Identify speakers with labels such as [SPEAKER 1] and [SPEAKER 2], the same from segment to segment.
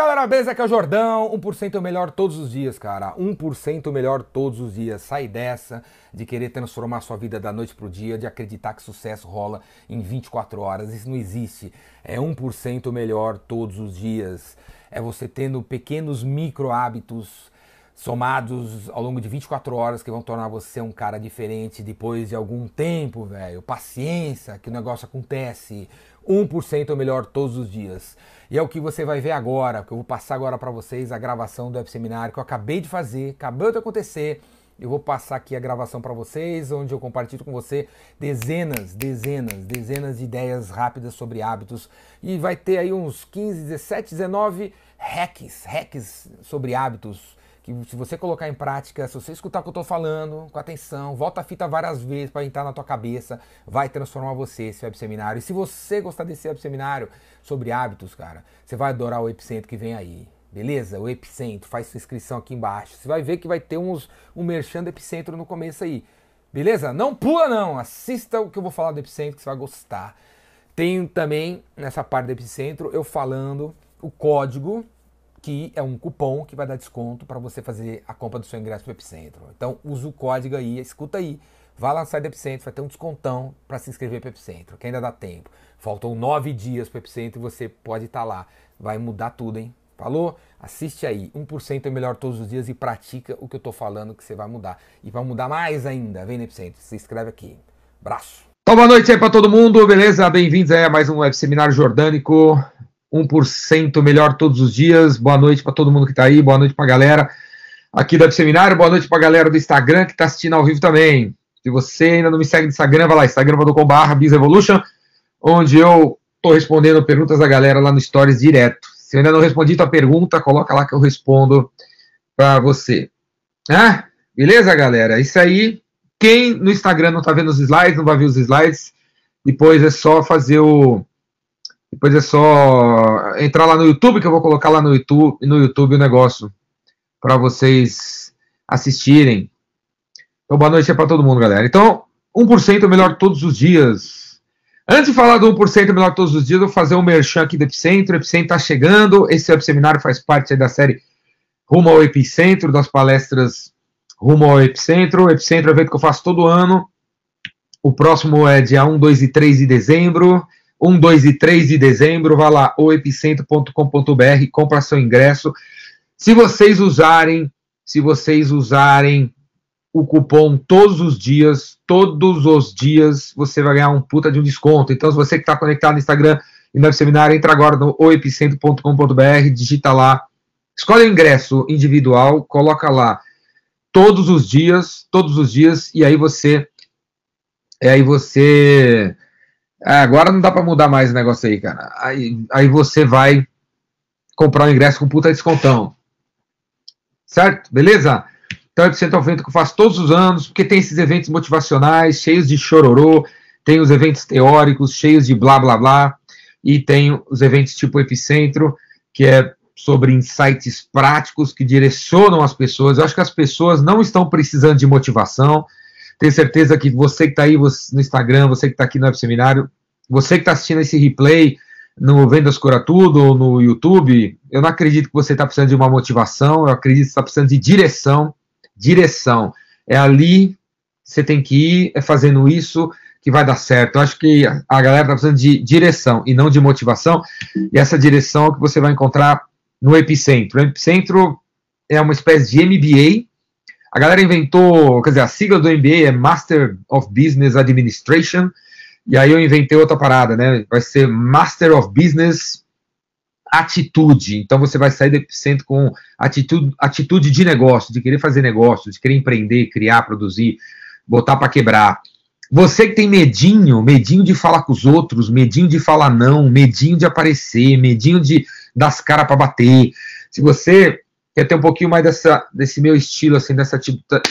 [SPEAKER 1] galera, beleza? Aqui é o Jordão, 1% melhor todos os dias, cara. 1% melhor todos os dias. Sai dessa de querer transformar sua vida da noite pro dia, de acreditar que sucesso rola em 24 horas. Isso não existe. É 1% melhor todos os dias. É você tendo pequenos micro hábitos somados ao longo de 24 horas que vão tornar você um cara diferente depois de algum tempo, velho. Paciência, que o negócio acontece. 1% melhor todos os dias. E é o que você vai ver agora, que eu vou passar agora para vocês a gravação do Web Seminário que eu acabei de fazer, acabou de acontecer. Eu vou passar aqui a gravação para vocês, onde eu compartilho com você dezenas, dezenas, dezenas de ideias rápidas sobre hábitos. E vai ter aí uns 15, 17, 19 hacks, hacks sobre hábitos que se você colocar em prática, se você escutar o que eu estou falando com atenção, volta a fita várias vezes para entrar na tua cabeça, vai transformar você esse web seminário. E se você gostar desse web seminário sobre hábitos, cara, você vai adorar o Epicentro que vem aí. Beleza? O Epicentro, faz sua inscrição aqui embaixo. Você vai ver que vai ter uns, um merchan do Epicentro no começo aí. Beleza? Não pula não, assista o que eu vou falar do Epicentro que você vai gostar. Tem também nessa parte do Epicentro eu falando o código que é um cupom que vai dar desconto para você fazer a compra do seu ingresso para o Epicentro. Então, usa o código aí, escuta aí. Vá lá no site do Epicentro, vai ter um descontão para se inscrever para o Epicentro, que ainda dá tempo. Faltam nove dias para o Epicentro e você pode estar tá lá. Vai mudar tudo, hein? Falou? Assiste aí. 1% é melhor todos os dias e pratica o que eu estou falando que você vai mudar. E vai mudar mais ainda, vem no Epicentro. Se inscreve aqui. Braço.
[SPEAKER 2] Então, boa noite aí para todo mundo, beleza? Bem-vindos a mais um Web Seminário Jordânico. 1% melhor todos os dias. Boa noite para todo mundo que está aí, boa noite para a galera aqui Web Seminário, boa noite para a galera do Instagram que está assistindo ao vivo também. Se você ainda não me segue no Instagram, vai lá, instagram.com.br BizEvolution, onde eu estou respondendo perguntas da galera lá no Stories direto. Se eu ainda não respondi tua pergunta, coloca lá que eu respondo para você. Ah, beleza, galera? Isso aí. Quem no Instagram não está vendo os slides, não vai ver os slides, depois é só fazer o depois é só entrar lá no YouTube, que eu vou colocar lá no YouTube, no YouTube o negócio para vocês assistirem. Então, boa noite para todo mundo, galera. Então, 1% melhor todos os dias. Antes de falar do 1% melhor todos os dias, eu vou fazer um merchan aqui do Epicentro. O Epicentro está chegando. Esse web seminário faz parte da série Rumo ao Epicentro, das palestras Rumo ao Epicentro. O Epicentro é um evento que eu faço todo ano. O próximo é dia 1, 2 e 3 de dezembro. 1, 2 e 3 de dezembro, vá lá, oepicentro.com.br, compra seu ingresso. Se vocês usarem, se vocês usarem o cupom todos os dias, todos os dias, você vai ganhar um puta de um desconto. Então, se você que está conectado no Instagram e no seminário, entra agora no oepicentro.com.br, digita lá, escolhe o ingresso individual, coloca lá todos os dias, todos os dias, e aí você, e aí você é, agora não dá para mudar mais o negócio aí, cara. Aí, aí você vai comprar um ingresso com puta descontão. Certo? Beleza? Então, é um evento que eu faço todos os anos, porque tem esses eventos motivacionais, cheios de chororô, tem os eventos teóricos, cheios de blá blá blá, e tem os eventos tipo Epicentro, que é sobre insights práticos que direcionam as pessoas. Eu acho que as pessoas não estão precisando de motivação, tenho certeza que você que está aí no Instagram, você que está aqui no Seminário, você que está assistindo esse replay no Vendas Cura Tudo ou no YouTube, eu não acredito que você está precisando de uma motivação, eu acredito que você está precisando de direção. Direção. É ali você tem que ir, é fazendo isso que vai dar certo. Eu acho que a galera está precisando de direção e não de motivação, e essa direção é o que você vai encontrar no Epicentro. O Epicentro é uma espécie de MBA a galera inventou, quer dizer, a sigla do MBA é Master of Business Administration, e aí eu inventei outra parada, né? Vai ser Master of Business Atitude. Então você vai sair do epicentro com atitude, atitude de negócio, de querer fazer negócio, de querer empreender, criar, produzir, botar para quebrar. Você que tem medinho, medinho de falar com os outros, medinho de falar não, medinho de aparecer, medinho de dar as caras para bater. Se você quer ter um pouquinho mais dessa, desse meu estilo, assim, dessa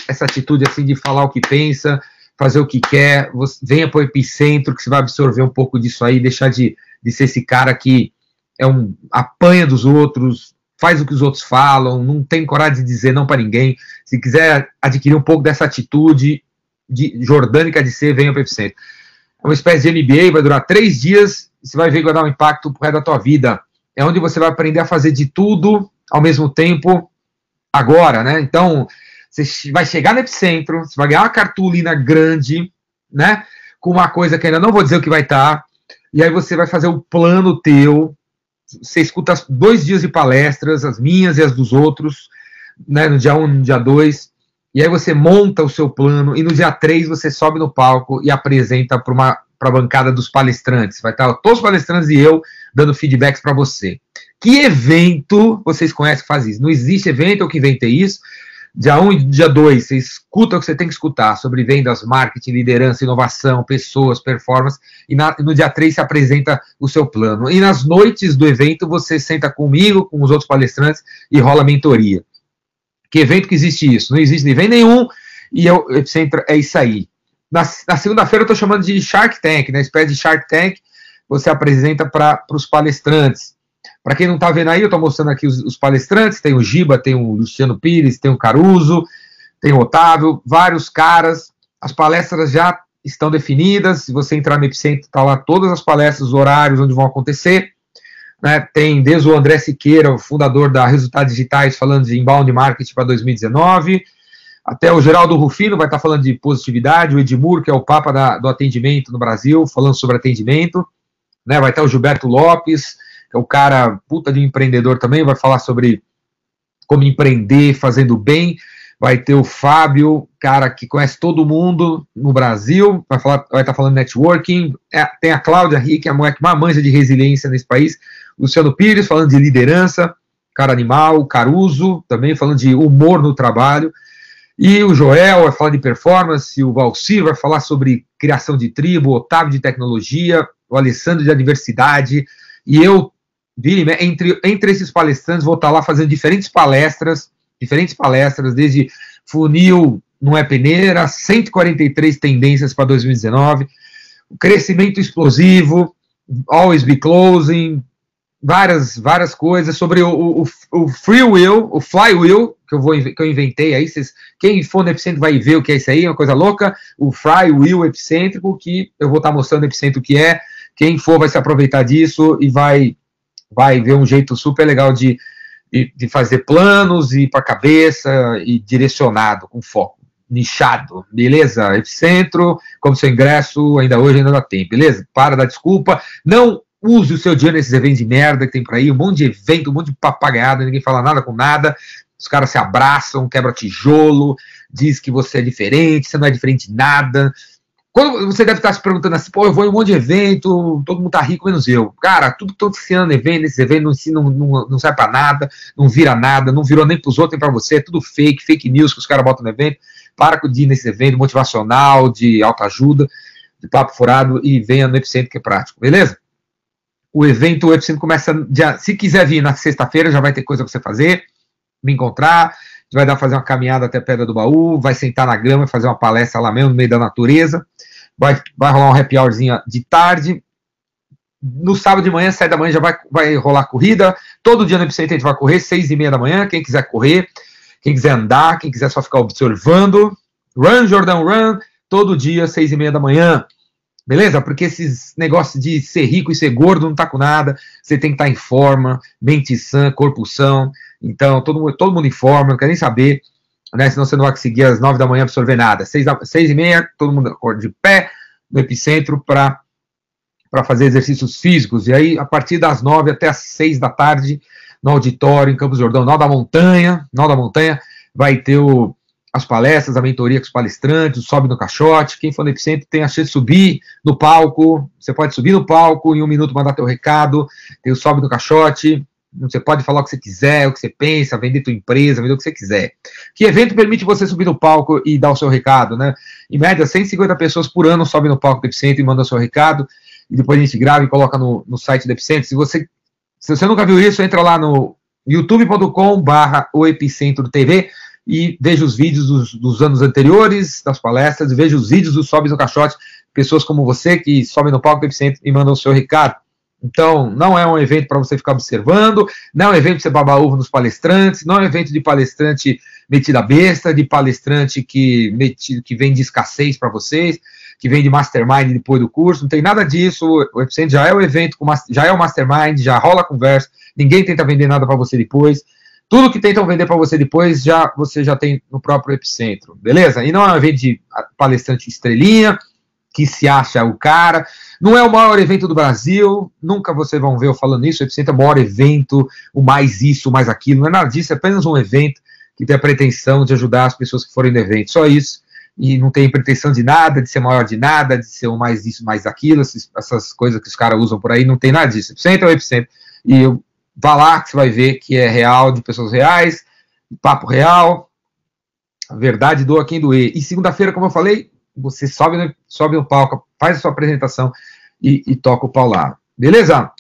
[SPEAKER 2] essa atitude assim de falar o que pensa, fazer o que quer, você, venha para o epicentro, que você vai absorver um pouco disso aí, deixar de, de ser esse cara que é um apanha dos outros, faz o que os outros falam, não tem coragem de dizer não para ninguém. Se quiser adquirir um pouco dessa atitude de jordânica de ser, venha para o epicentro. É uma espécie de MBA, vai durar três dias, e você vai ver que vai dar um impacto pro resto da tua vida é onde você vai aprender a fazer de tudo ao mesmo tempo agora, né? Então, você vai chegar no epicentro, você vai ganhar uma cartolina grande, né? Com uma coisa que ainda não vou dizer o que vai estar, e aí você vai fazer o plano teu. Você escuta dois dias de palestras, as minhas e as dos outros, né? No dia 1 um, no dia 2. E aí você monta o seu plano, e no dia 3 você sobe no palco e apresenta para uma para a bancada dos palestrantes. Vai estar todos os palestrantes e eu dando feedbacks para você. Que evento vocês conhecem que faz isso? Não existe evento, eu que inventei isso. Dia 1 um e dia 2, você escuta o que você tem que escutar sobre vendas, marketing, liderança, inovação, pessoas, performance. E na, no dia 3 você apresenta o seu plano. E nas noites do evento você senta comigo, com os outros palestrantes e rola mentoria. Que evento que existe isso? Não existe nem nenhum. E eu, eu é isso aí. Na, na segunda-feira eu estou chamando de Shark Tank, né? Espécie de Shark Tank. Você apresenta para os palestrantes. Para quem não está vendo aí, eu estou mostrando aqui os, os, palestrantes. Tem o Giba, tem o Luciano Pires, tem o Caruso, tem o Otávio, vários caras. As palestras já estão definidas. Se você entrar no Epicentro, está lá todas as palestras, os horários onde vão acontecer. Né? Tem desde o André Siqueira, o fundador da Resultados Digitais, falando de inbound marketing para 2019 até o Geraldo Rufino vai estar falando de positividade, o Edmur, que é o papa da, do atendimento no Brasil, falando sobre atendimento. Né? Vai estar o Gilberto Lopes, que é o cara puta de empreendedor também, vai falar sobre como empreender fazendo bem. Vai ter o Fábio, cara que conhece todo mundo no Brasil, vai, falar, vai estar falando networking. É, tem a Cláudia Rick, a mulher que mais manja de resiliência nesse país. Luciano Pires, falando de liderança. Cara animal, Caruso, também falando de humor no trabalho. E o Joel vai falar de performance, o Valcir vai falar sobre criação de tribo, o Otávio de tecnologia, o Alessandro de diversidade, e eu, entre, entre esses palestrantes, vou estar lá fazendo diferentes palestras, diferentes palestras, desde funil não é peneira, 143 tendências para 2019, crescimento explosivo, always be closing, várias, várias coisas sobre o, o, o free will, o flywheel, que eu, vou, que eu inventei aí, vocês, quem for no Epicentro vai ver o que é isso aí, é uma coisa louca, o flywheel epicêntrico, que eu vou estar mostrando no Epicentro o que é, quem for vai se aproveitar disso e vai, vai ver um jeito super legal de, de, de fazer planos e para a cabeça e direcionado, com foco nichado, beleza? Epicentro, como seu ingresso, ainda hoje ainda dá tempo, beleza? Para da desculpa, não Use o seu dinheiro nesses eventos de merda que tem por aí, um monte de evento, um monte de papagaiada, ninguém fala nada com nada, os caras se abraçam, quebra tijolo, diz que você é diferente, você não é diferente de nada. Quando você deve estar se perguntando assim, pô, eu vou em um monte de evento, todo mundo tá rico menos eu. Cara, tudo que estou ensinando evento, nesses eventos não, não, não, serve para nada, não vira nada, não virou nem para os outros nem para você, é tudo fake, fake news que os caras botam no evento. Para de ir nesse evento motivacional, de autoajuda, de papo furado e venha no Epicentro que é prático, beleza? O evento o Epicentro começa, se quiser vir na sexta-feira, já vai ter coisa para você fazer, me encontrar, vai dar fazer uma caminhada até a Pedra do Baú, vai sentar na grama e fazer uma palestra lá mesmo, no meio da natureza, vai, vai rolar um happy hourzinho de tarde, no sábado de manhã, sete da manhã, já vai, vai rolar corrida, todo dia no Epicentro a gente vai correr, seis e meia da manhã, quem quiser correr, quem quiser andar, quem quiser só ficar observando, run, Jordão, run, todo dia, seis e meia da manhã, Beleza? Porque esses negócios de ser rico e ser gordo não tá com nada. Você tem que estar tá em forma, mente sã, corpo são. Então, todo mundo, todo mundo em forma, não quer nem saber. Né? Senão você não vai conseguir às nove da manhã absorver nada. Seis, seis e meia, todo mundo acorda de pé no epicentro para para fazer exercícios físicos. E aí, a partir das nove até as seis da tarde, no auditório, em Campos Jordão, Nó da Montanha, Nó da Montanha, vai ter o as palestras, a mentoria com os palestrantes, sobe no caixote. Quem for no Epicentro tem a chance de subir no palco. Você pode subir no palco, em um minuto mandar teu recado. Tem o sobe no caixote. Você pode falar o que você quiser, o que você pensa, vender tua empresa, vender o que você quiser. Que evento permite você subir no palco e dar o seu recado, né? Em média, 150 pessoas por ano sobem no palco do Epicentro e mandam o seu recado. E depois a gente grava e coloca no, no site do Epicentro. Se você, se você nunca viu isso, entra lá no youtube.com barra o Epicentro TV e veja os vídeos dos, dos, anos anteriores, das palestras, veja os vídeos do Sobe no Caixote, pessoas como você que sobem no palco do Epicentro e mandam o seu recado. Então, não é um evento para você ficar observando, não é um evento para você babar ovo nos palestrantes, não é um evento de palestrante metida besta, de palestrante que, metido, que vem de escassez para vocês, que vem de mastermind depois do curso, não tem nada disso. O Epicentro já é o evento, já é o mastermind, já rola a conversa, ninguém tenta vender nada para você depois. Tudo que tentam vender para você depois, já você já tem no próprio Epicentro, beleza? E não é um evento de palestrante estrelinha, que se acha o cara. Não é o maior evento do Brasil, nunca vocês vão ver eu falando isso. O Epicentro é o maior evento, o mais isso, o mais aquilo. Não é nada disso, é apenas um evento que tem a pretensão de ajudar as pessoas que forem no evento. Só isso. E não tem pretensão de nada, de ser maior de nada, de ser o mais isso, mais aquilo, essas, coisas que os caras usam por aí, não tem nada disso. Epicentro é o Epicentro. E eu, vá lá que você vai ver que é real, de pessoas reais, papo real, a verdade doa quem doer. E segunda-feira, como eu falei, você sobe no, sobe no palco, faz a sua apresentação e, e toca o pau lá. Beleza?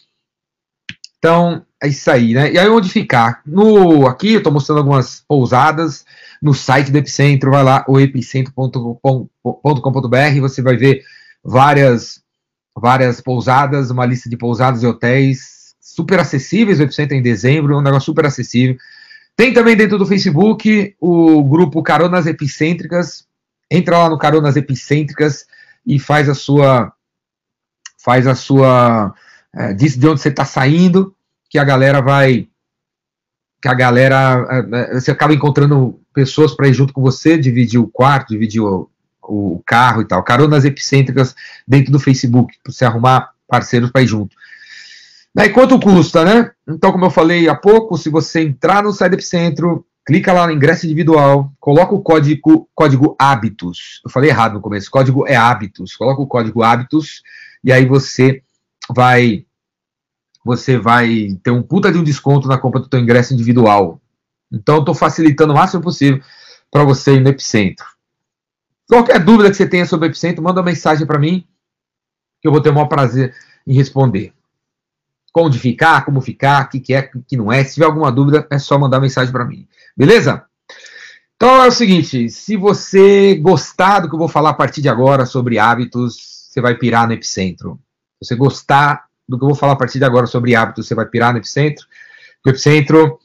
[SPEAKER 2] Então, é isso aí, né? E aí onde ficar? No, aqui eu estou mostrando algumas pousadas no site do Epicentro, vai lá, o epicentro.com.br, você vai ver várias, várias pousadas, uma lista de pousadas e hotéis super acessíveis, o Epicentro é em dezembro, um negócio super acessível. Tem também dentro do Facebook o grupo Caronas Epicêntricas, entra lá no Caronas Epicêntricas e faz a sua faz a sua é, diz de onde você está saindo que a galera vai que a galera é, é, você acaba encontrando pessoas para ir junto com você dividir o quarto dividir o, o carro e tal Caronas Epicêntricas dentro do Facebook para você arrumar parceiros para ir junto e quanto custa, né? Então, como eu falei há pouco, se você entrar no site Epicentro, clica lá no ingresso individual, coloca o código, código hábitos. Eu falei errado no começo, código é hábitos. Coloca o código hábitos e aí você vai você vai ter um puta de um desconto na compra do teu ingresso individual. Então, estou facilitando o máximo possível para você ir no Epicentro. Qualquer dúvida que você tenha sobre o Epicentro, manda uma mensagem para mim, que eu vou ter o maior prazer em responder. Onde ficar, como ficar, o que, que é, o que não é. Se tiver alguma dúvida, é só mandar mensagem para mim. Beleza? Então é o seguinte: se você gostar do que eu vou falar a partir de agora sobre hábitos, você vai pirar no epicentro. Se você gostar do que eu vou falar a partir de agora sobre hábitos, você vai pirar no epicentro. O epicentro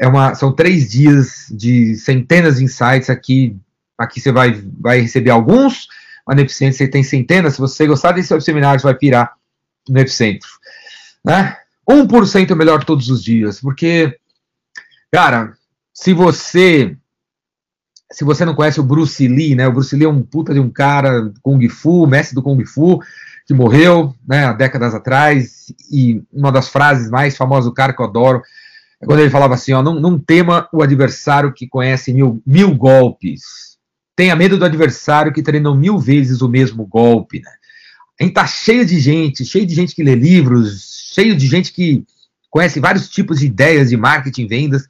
[SPEAKER 2] é uma, são três dias de centenas de insights aqui. Aqui você vai, vai receber alguns, mas no epicentro você tem centenas. Se você gostar desse seminário, você vai pirar no epicentro. Né? 1% melhor todos os dias, porque, cara, se você se você não conhece o Bruce Lee, né? O Bruce Lee é um puta de um cara Kung Fu, mestre do Kung Fu, que morreu, né, há décadas atrás, e uma das frases mais famosas do cara que eu adoro é quando ele falava assim, ó, não, não tema o adversário que conhece mil, mil golpes. Tenha medo do adversário que treinou mil vezes o mesmo golpe, né? A gente tá cheio de gente, cheio de gente que lê livros, cheio de gente que conhece vários tipos de ideias de marketing, vendas,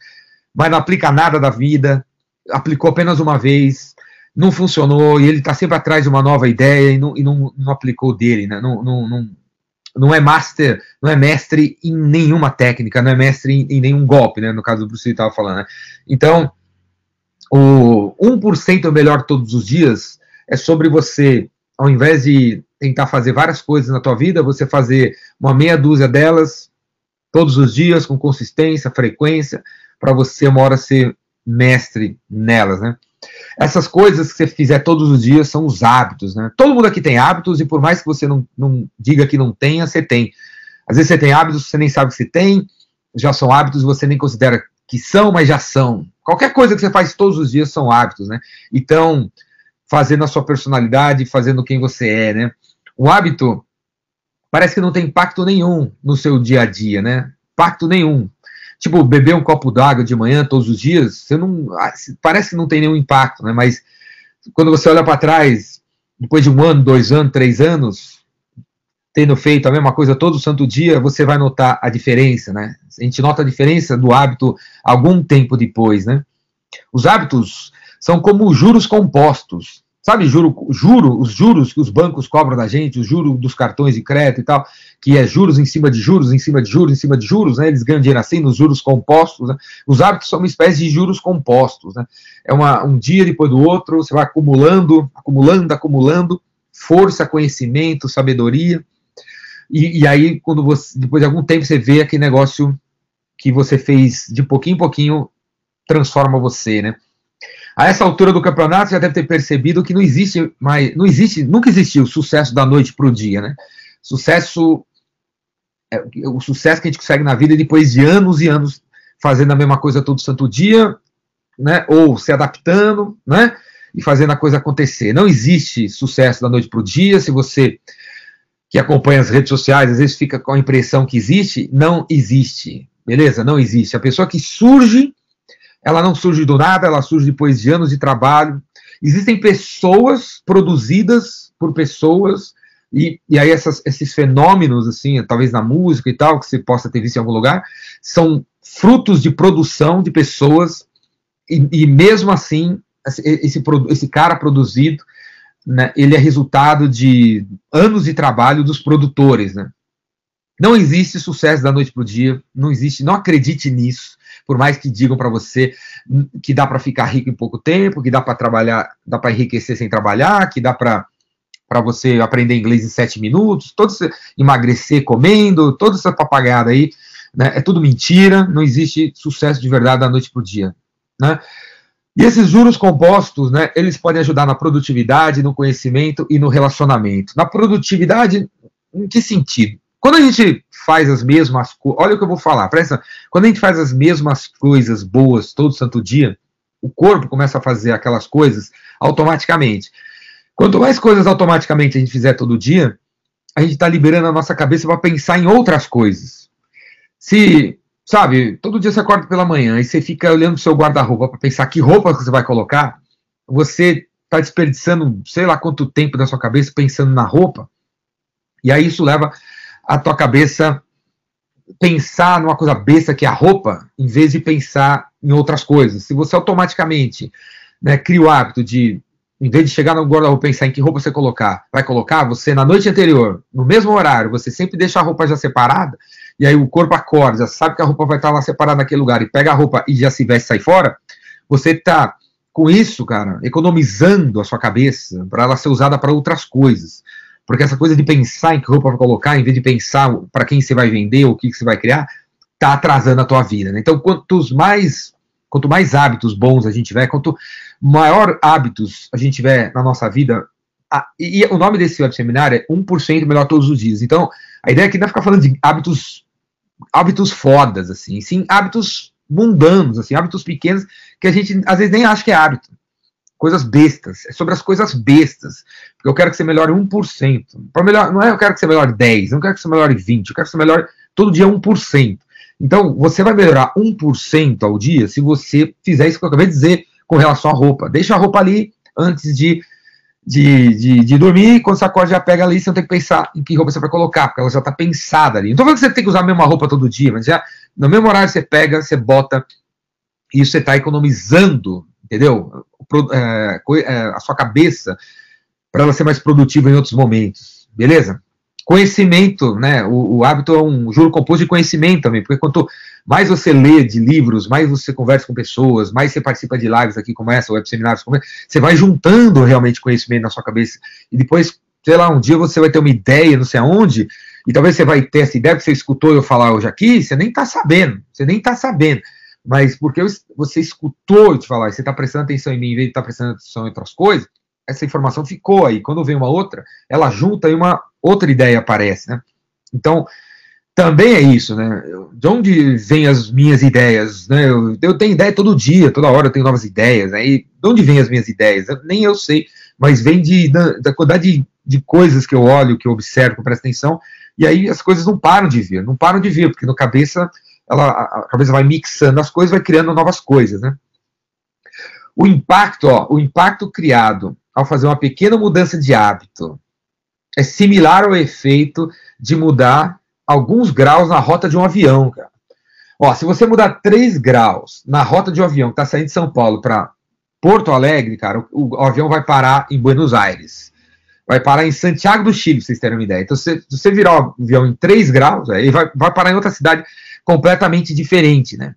[SPEAKER 2] mas não aplica nada da vida, aplicou apenas uma vez, não funcionou, e ele está sempre atrás de uma nova ideia e não, e não, não aplicou dele, né? Não, não, não, não, é master, não é mestre em nenhuma técnica, não é mestre em, em nenhum golpe, né? No caso do Bruce Lee estava falando, né? Então, o 1% melhor todos os dias é sobre você, ao invés de tentar fazer várias coisas na tua vida, você fazer uma meia dúzia delas todos os dias, com consistência, frequência, para você uma hora ser mestre nelas, né? Essas coisas que você fizer todos os dias são os hábitos, né? Todo mundo aqui tem hábitos e por mais que você não, não diga que não tenha, você tem. Às vezes você tem hábitos, você nem sabe que você tem, já são hábitos, você nem considera que são, mas já são. Qualquer coisa que você faz todos os dias são hábitos, né? Então, fazendo a sua personalidade, fazendo quem você é, né? O hábito parece que não tem impacto nenhum no seu dia a dia, né? Impacto nenhum. Tipo, beber um copo d'água de manhã todos os dias, você não. Ah, parece que não tem nenhum impacto, né? Mas quando você olha para trás, depois de um ano, dois anos, três anos, tendo feito a mesma coisa todo santo dia, você vai notar a diferença, né? A gente nota a diferença do hábito algum tempo depois, né? Os hábitos são como juros compostos. Sabe, juro, juro, os juros que os bancos cobram da gente, os juros dos cartões de crédito e tal, que é juros em cima de juros, em cima de juros, em cima de juros, né? Eles ganham dinheiro assim nos juros compostos, né? Os hábitos são uma espécie de juros compostos, né? É uma, um dia depois do outro, você vai acumulando, acumulando, acumulando força, conhecimento, sabedoria. E, e aí, quando você, depois de algum tempo, você vê aquele negócio que você fez de pouquinho em pouquinho transforma você, né? A essa altura do campeonato, já deve ter percebido que não existe mais, não existe, nunca existiu sucesso da noite para o dia, né? Sucesso, é, o sucesso que a gente consegue na vida depois de anos e anos fazendo a mesma coisa todo santo dia, né? Ou se adaptando, né? E fazendo a coisa acontecer. Não existe sucesso da noite para o dia. Se você que acompanha as redes sociais às vezes fica com a impressão que existe, não existe. Beleza? Não existe. A pessoa que surge ela não surge do nada, ela surge depois de anos de trabalho. Existem pessoas produzidas por pessoas, e, e aí essas, esses fenômenos, assim, talvez na música e tal, que você possa ter visto em algum lugar, são frutos de produção de pessoas, e, e mesmo assim, esse, esse cara produzido, né, ele é resultado de anos de trabalho dos produtores, né? Não existe sucesso da noite para o dia, não existe, não acredite nisso por mais que digam para você que dá para ficar rico em pouco tempo, que dá para trabalhar, dá para enriquecer sem trabalhar, que dá para para você aprender inglês em sete minutos, todo esse, emagrecer comendo, toda essa papagaiada aí, né, é tudo mentira, não existe sucesso de verdade da noite para o dia. Né? E esses juros compostos, né, eles podem ajudar na produtividade, no conhecimento e no relacionamento. Na produtividade, em que sentido? Quando a gente faz as mesmas coisas, olha o que eu vou falar, presta, quando a gente faz as mesmas coisas boas todo santo dia, o corpo começa a fazer aquelas coisas automaticamente. Quanto mais coisas automaticamente a gente fizer todo dia, a gente está liberando a nossa cabeça para pensar em outras coisas. Se, sabe, todo dia você acorda pela manhã e você fica olhando o seu guarda-roupa para pensar que roupa você vai colocar, você está desperdiçando sei lá quanto tempo da sua cabeça pensando na roupa, e aí isso leva a tua cabeça pensar numa coisa besta que é a roupa, em vez de pensar em outras coisas. Se você automaticamente né, cria o hábito de, em vez de chegar no guarda-roupa pensar em que roupa você colocar, vai colocar, você na noite anterior, no mesmo horário, você sempre deixa a roupa já separada, e aí o corpo acorda, já sabe que a roupa vai estar lá separada naquele lugar, e pega a roupa e já se veste e sai fora, você está com isso, cara, economizando a sua cabeça para ela ser usada para outras coisas. Porque essa coisa de pensar em que roupa vai colocar, em vez de pensar para quem você vai vender ou o que, que você vai criar, tá atrasando a tua vida. Né? Então, quantos mais, quanto mais hábitos bons a gente tiver, quanto maior hábitos a gente tiver na nossa vida, a, e, e, o nome desse web seminário é 1% melhor todos os dias. Então, a ideia aqui não é ficar falando de hábitos hábitos fodas, assim, sim hábitos mundanos, assim, hábitos pequenos que a gente às vezes nem acha que é hábito coisas bestas, é sobre as coisas bestas. Eu quero que você melhore 1%. Para melhor, não é eu quero que você melhore 10, não quero que você melhore 20, eu quero que você melhore todo dia 1%. Então, você vai melhorar 1% ao dia se você fizer isso que eu acabei de dizer com relação à roupa. Deixa a roupa ali antes de, de, de, de dormir, quando você acorda já pega ali, você não tem que pensar em que roupa você vai colocar, porque ela já está pensada ali. Não estou falando que você tem que usar a mesma roupa todo dia, mas já no mesmo horário você pega, você bota, e você está economizando entendeu? É, é, a sua cabeça para ela ser mais produtiva em outros momentos, beleza? Conhecimento, né? O, o, hábito é um juro composto de conhecimento também, porque quanto mais você lê de livros, mais você conversa com pessoas, mais você participa de lives aqui como essa, web seminários como essa, você vai juntando realmente conhecimento na sua cabeça e depois, sei lá, um dia você vai ter uma ideia, não sei aonde, e talvez você vai ter essa ideia que você escutou eu falar hoje aqui, você nem está sabendo, você nem está sabendo mas porque você escutou eu te falar, você está prestando atenção em mim em vez de estar tá prestando atenção em outras coisas, essa informação ficou aí. Quando vem uma outra, ela junta e uma outra ideia aparece, né? Então, também é isso, né? De onde vêm as minhas ideias? Né? Eu, eu, tenho ideia todo dia, toda hora eu tenho novas ideias, né? E de onde vêm as minhas ideias? Nem eu sei, mas vem de, da, da quantidade de, de, coisas que eu olho, que eu observo, que eu presto atenção, e aí as coisas não param de vir, não param de vir, porque no cabeça ela, a cabeça vai mixando as coisas, vai criando novas coisas, né? O impacto, ó, o impacto criado ao fazer uma pequena mudança de hábito é similar ao efeito de mudar alguns graus na rota de um avião, cara. Ó, se você mudar 3 graus na rota de um avião que está saindo de São Paulo para Porto Alegre, cara, o, o, avião vai parar em Buenos Aires. Vai parar em Santiago do Chile, pra vocês terem uma ideia. Então, se, se você virar o avião em 3 graus, aí vai, vai parar em outra cidade completamente diferente, né?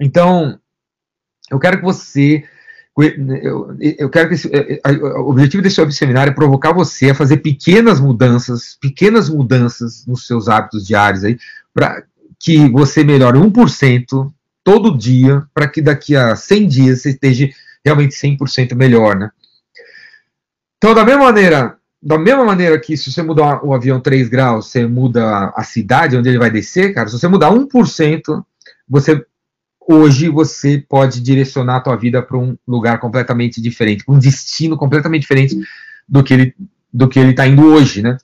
[SPEAKER 2] Então, eu quero que você eu, eu quero que esse, é, é, o objetivo desse seminário é provocar você a fazer pequenas mudanças, pequenas mudanças nos seus hábitos diários aí, para que você melhore 1% todo dia, para que daqui a 100 dias você esteja realmente 100% melhor, né? Então, da mesma maneira, da mesma maneira que se você mudar o avião 3 graus, você muda a cidade onde ele vai descer, cara, se você mudar 1%, você hoje você pode direcionar a tua vida para um lugar completamente diferente, um destino completamente diferente do que ele do que ele está indo hoje, né?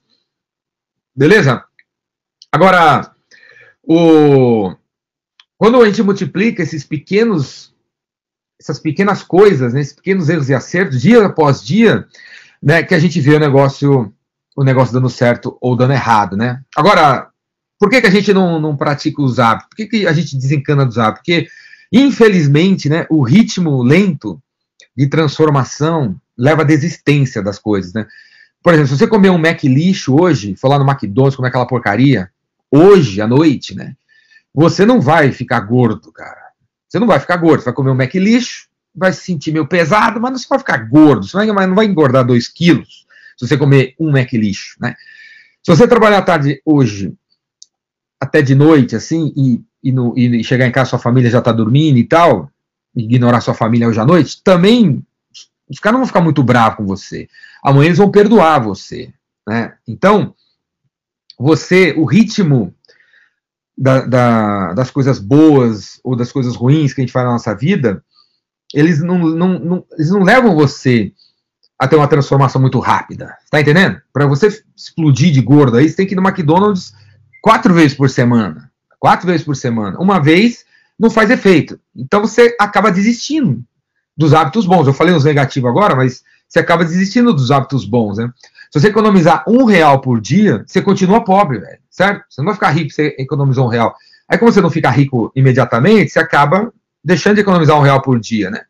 [SPEAKER 2] Beleza? Agora, o quando a gente multiplica esses pequenos essas pequenas coisas, né, esses pequenos erros e acertos, dia após dia, né, que a gente vê o negócio o negócio dando certo ou dando errado, né? Agora, por que, que a gente não, não pratica os hábitos? Por que, que a gente desencana dos hábitos? Porque, infelizmente, né, o ritmo lento de transformação leva à desistência das coisas, né? Por exemplo, se você comer um Mac lixo hoje, for lá no McDonald's comer aquela porcaria, hoje à noite, né? Você não vai ficar gordo, cara. Você não vai ficar gordo. Você vai comer um Mac lixo, vai se sentir meio pesado, mas não vai ficar gordo. Você não vai engordar 2 quilos se você comer um Mac lixo, né? Se você trabalhar à tarde hoje até de noite, assim, e, e, no, e chegar em casa, sua família já está dormindo e tal, ignorar sua família hoje à noite, também os caras não vão ficar muito bravos com você. Amanhã eles vão perdoar você. Né? Então, você, o ritmo da, da, das coisas boas ou das coisas ruins que a gente faz na nossa vida, eles não, não, não, eles não levam você a ter uma transformação muito rápida. Está entendendo? Para você explodir de gordo aí, você tem que ir no McDonald's quatro vezes por semana. Quatro vezes por semana. Uma vez não faz efeito. Então você acaba desistindo dos hábitos bons. Eu falei os negativos agora, mas você acaba desistindo dos hábitos bons, né? Se você economizar um real por dia, você continua pobre, velho. Certo? Você não vai ficar rico se você economizar um real. Aí, como você não fica rico imediatamente, você acaba deixando de economizar um real por dia, né?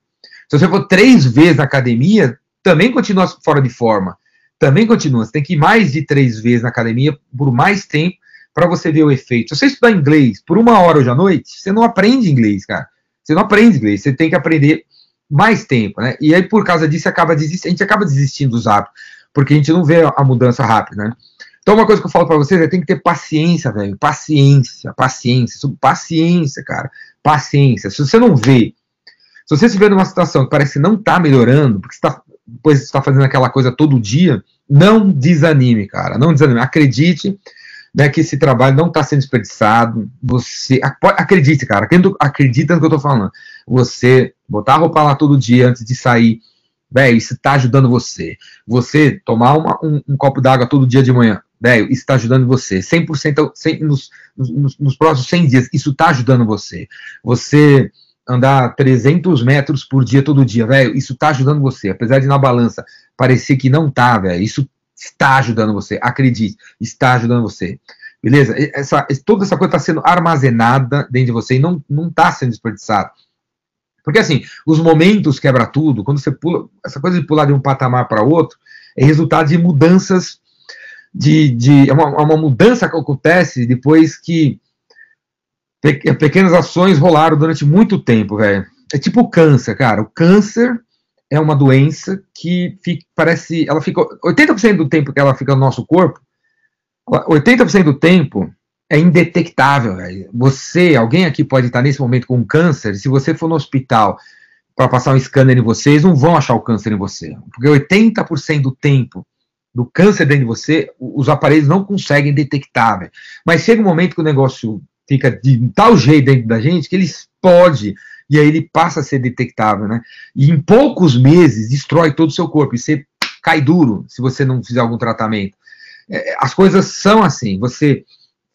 [SPEAKER 2] Se você for três vezes na academia, também continua fora de forma. Também continua. Você tem que ir mais de três vezes na academia por mais tempo para você ver o efeito. Se você estudar inglês por uma hora hoje à noite, você não aprende inglês, cara. Você não aprende inglês, você tem que aprender mais tempo, né? E aí, por causa disso, acaba a gente acaba desistindo dos hábitos, porque a gente não vê a mudança rápida, né? Então, uma coisa que eu falo para vocês é tem que ter paciência, velho. Paciência, paciência, paciência, cara. Paciência. Se você não vê, se você vê numa situação que parece que não tá melhorando, porque você tá, está fazendo aquela coisa todo dia, não desanime, cara. Não desanime. Acredite né, que esse trabalho não está sendo desperdiçado. Você acredite, cara, acredita no que eu estou falando. Você botar a roupa lá todo dia antes de sair, velho, isso está ajudando você. Você tomar uma, um, um, copo d'água todo dia de manhã, velho, isso está ajudando você. 100%, 100 nos, nos, nos próximos 100 dias, isso está ajudando você. Você andar 300 metros por dia todo dia, velho, isso está ajudando você. Apesar de na balança parecer que não tá, velho, isso está ajudando você, acredite, está ajudando você. Beleza? Essa, toda essa coisa está sendo armazenada dentro de você e não está sendo desperdiçada. Porque assim, os momentos quebra tudo, quando você pula, essa coisa de pular de um patamar para outro, é resultado de mudanças, de, de é uma, é uma mudança que acontece depois que pe, pequenas ações rolaram durante muito tempo, velho. É tipo o câncer, cara. O câncer é uma doença que fica, parece. Ela fica. 80% do tempo que ela fica no nosso corpo, 80% do tempo é indetectável. Véio. Você, alguém aqui pode estar nesse momento com câncer, se você for no hospital para passar um scanner em vocês, não vão achar o câncer em você. Porque 80% do tempo do câncer dentro de você, os aparelhos não conseguem detectar. Véio. Mas chega um momento que o negócio fica de tal jeito dentro da gente que ele explode e aí ele passa a ser detectável, né? E em poucos meses destrói todo o seu corpo e você cai duro se você não fizer algum tratamento. É, as coisas são assim, você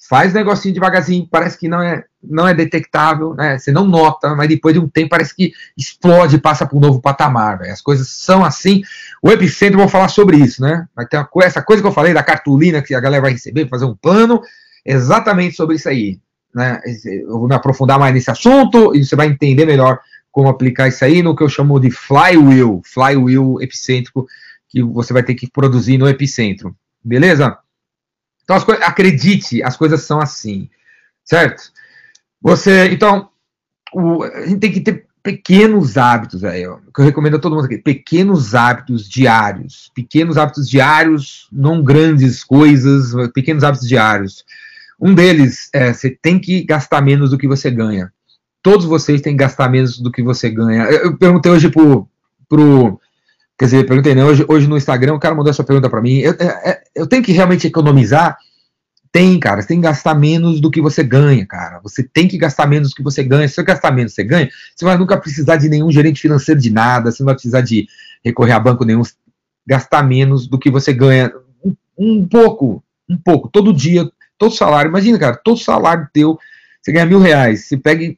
[SPEAKER 2] faz negocinho devagarzinho, parece que não é, não é detectável, né? Você não nota, mas depois de um tempo parece que explode e passa para um novo patamar, véio. As coisas são assim. O Epicentro, vou falar sobre isso, né? Vai ter uma, essa coisa que eu falei da cartolina que a galera vai receber, fazer um plano, exatamente sobre isso aí né, eu vou me aprofundar mais nesse assunto e você vai entender melhor como aplicar isso aí no que eu chamo de flywheel, flywheel epicêntrico, que você vai ter que produzir no epicentro, beleza? Então, as acredite, as coisas são assim, certo? Você, então, o, a gente tem que ter pequenos hábitos aí, ó, que eu recomendo a todo mundo aqui, pequenos hábitos diários, pequenos hábitos diários, não grandes coisas, pequenos hábitos diários. Um deles é você tem que gastar menos do que você ganha. Todos vocês têm que gastar menos do que você ganha. Eu perguntei hoje pro, pro. Quer dizer, perguntei, né? Hoje, hoje no Instagram o cara mandou essa pergunta para mim. Eu, é, é, eu tenho que realmente economizar? Tem, cara. Você tem que gastar menos do que você ganha, cara. Você tem que gastar menos do que você ganha. Se você gastar menos, você ganha. Você vai nunca precisar de nenhum gerente financeiro de nada. Você não vai precisar de recorrer a banco nenhum. Gastar menos do que você ganha. Um, um pouco, um pouco. Todo dia, todo salário. Imagina, cara, todo salário teu. Você ganha mil reais. Você pega.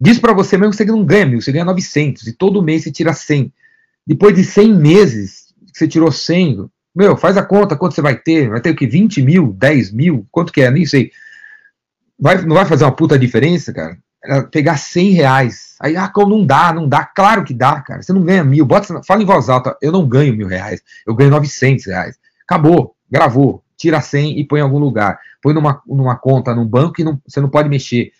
[SPEAKER 2] Diz para você mesmo que você não ganha mil, você ganha 900. E todo mês você tira 100. Depois de 100 meses você tirou 100, meu, faz a conta, quanto você vai ter? Vai ter o que? 20 mil? 10 mil? Quanto que é? Nem sei. Vai, não vai fazer uma puta diferença, cara? Pegar 100 reais. Aí, ah, não dá, não dá. Claro que dá, cara. Você não ganha mil. Bota, fala em voz alta. Eu não ganho mil reais. Eu ganho 900 reais. Acabou. Gravou. Tira 100 e põe em algum lugar. Põe numa, numa conta, num banco que não, você não pode mexer.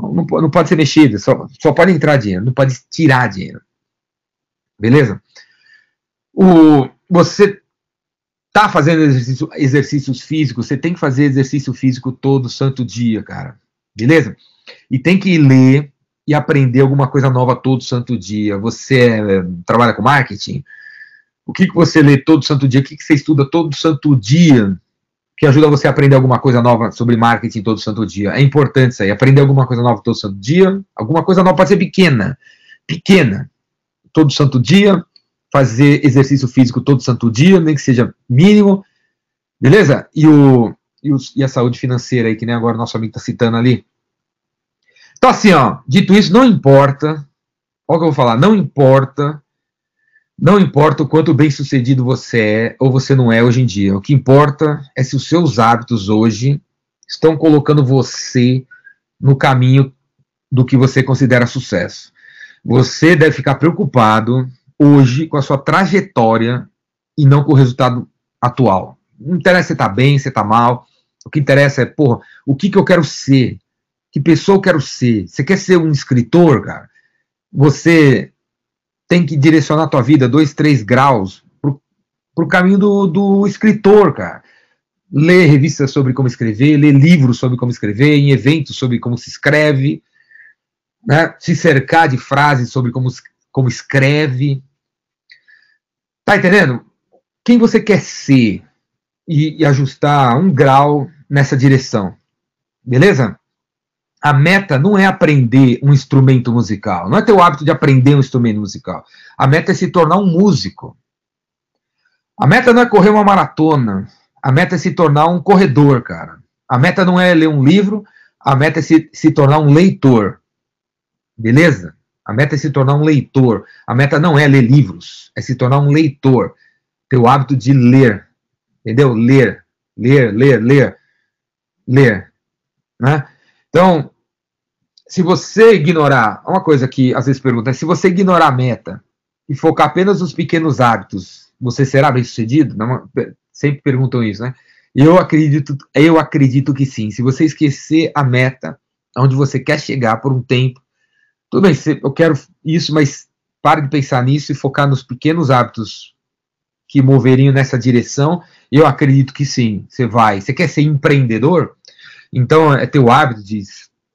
[SPEAKER 2] Não, não pode ser mexido. Só, só pode entrar dinheiro. Não pode tirar dinheiro. Beleza? O, você tá fazendo exercício, exercícios físicos, você tem que fazer exercício físico todo santo dia, cara. Beleza? E tem que ler e aprender alguma coisa nova todo santo dia. Você é, trabalha com marketing? O que, que você lê todo santo dia? O que, que você estuda todo santo dia que ajuda você a aprender alguma coisa nova sobre marketing todo santo dia? É importante isso aí, aprender alguma coisa nova todo santo dia. Alguma coisa nova pode ser pequena. Pequena. Todo santo dia fazer exercício físico todo santo dia, nem que seja mínimo, beleza? E, o, e, o, e a saúde financeira aí, que nem agora nosso amigo está citando ali. Então, assim, ó, dito isso, não importa, olha o que eu vou falar, não importa, não importa o quanto bem sucedido você é ou você não é hoje em dia. O que importa é se os seus hábitos hoje estão colocando você no caminho do que você considera sucesso. Você deve ficar preocupado hoje com a sua trajetória e não com o resultado atual. Não interessa se tá bem, se tá mal. O que interessa é, porra, o que, que eu quero ser? Que pessoa eu quero ser? Você quer ser um escritor, cara? Você tem que direcionar a tua vida dois, três graus pro, pro caminho do, do escritor, cara. Ler revistas sobre como escrever, ler livros sobre como escrever, em eventos sobre como se escreve, né? se cercar de frases sobre como, como escreve, Tá entendendo? Quem você quer ser e, e ajustar um grau nessa direção. Beleza? A meta não é aprender um instrumento musical, não é ter o hábito de aprender um instrumento musical. A meta é se tornar um músico. A meta não é correr uma maratona. A meta é se tornar um corredor, cara. A meta não é ler um livro, a meta é se, se tornar um leitor. Beleza? A meta é se tornar um leitor. A meta não é ler livros, é se tornar um leitor. Ter o hábito de ler. Entendeu? Ler, ler, ler, ler. Ler. Né? Então, se você ignorar, uma coisa que às vezes pergunta é se você ignorar a meta e focar apenas nos pequenos hábitos, você será bem sucedido? Não, sempre perguntam isso, né? Eu acredito, eu acredito que sim. Se você esquecer a meta, onde você quer chegar por um tempo, tudo bem, eu quero isso, mas pare de pensar nisso e focar nos pequenos hábitos que moveriam nessa direção. Eu acredito que sim, você vai. Você quer ser empreendedor? Então é ter o hábito de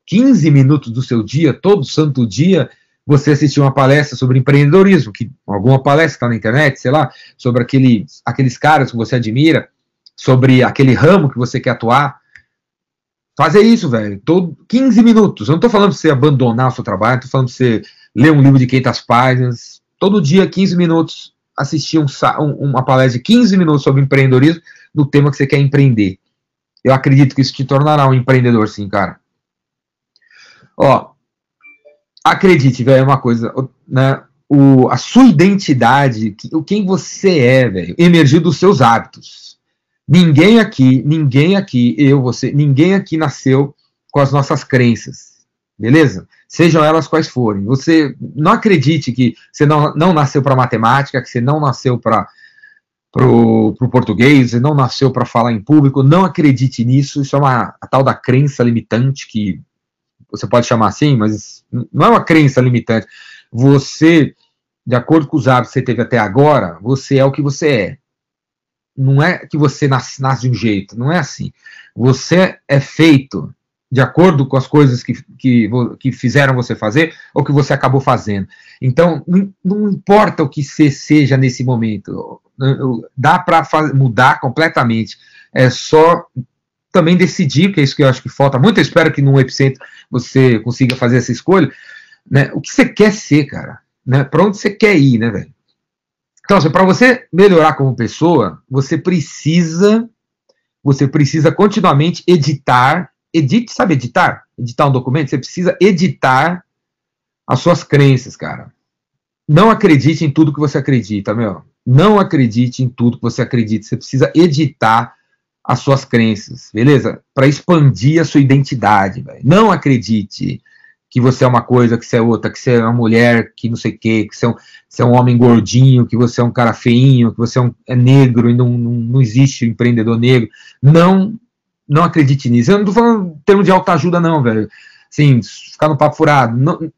[SPEAKER 2] 15 minutos do seu dia, todo santo dia, você assistir uma palestra sobre empreendedorismo, que alguma palestra está na internet, sei lá, sobre aquele, aqueles caras que você admira, sobre aquele ramo que você quer atuar. Fazer isso, velho. Todo 15 minutos. Eu não tô falando pra você abandonar o seu trabalho, tô falando pra você ler um livro de 500 páginas. Todo dia, 15 minutos, assistir um, uma palestra de 15 minutos sobre empreendedorismo no tema que você quer empreender. Eu acredito que isso te tornará um empreendedor, sim, cara. Ó, acredite, velho, é uma coisa, né? O, a sua identidade, o quem você é, velho, emergiu dos seus hábitos. Ninguém aqui, ninguém aqui, eu, você, ninguém aqui nasceu com as nossas crenças, beleza? Sejam elas quais forem. Você não acredite que você não, não nasceu para matemática, que você não nasceu para pro, português, você não nasceu para falar em público. Não acredite nisso. Isso é uma a tal da crença limitante que você pode chamar assim, mas não é uma crença limitante. Você, de acordo com os hábitos que você teve até agora, você é o que você é não é que você nasce, nasce de um jeito, não é assim. Você é feito de acordo com as coisas que, que, que fizeram você fazer ou que você acabou fazendo. Então, não, não importa o que você seja nesse momento, dá para mudar completamente. É só também decidir, que é isso que eu acho que falta muito. Eu espero que no Epicentro você consiga fazer essa escolha. Né? O que você quer ser, cara? Né? Para onde você quer ir, né, velho? Então, assim, para você melhorar como pessoa, você precisa você precisa continuamente editar edite, sabe editar? Editar um documento, você precisa editar as suas crenças, cara. Não acredite em tudo que você acredita, meu. Não acredite em tudo que você acredita. Você precisa editar as suas crenças, beleza? Para expandir a sua identidade, véio. Não acredite que você é uma coisa, que você é outra, que você é uma mulher, que não sei o quê, que você é, um, você é um homem gordinho, que você é um cara feinho, que você é, um, é negro e não, não, não existe empreendedor negro. Não não acredite nisso. Eu não tô falando em termos de autoajuda, não, velho. Assim, ficar no papo furado. Não,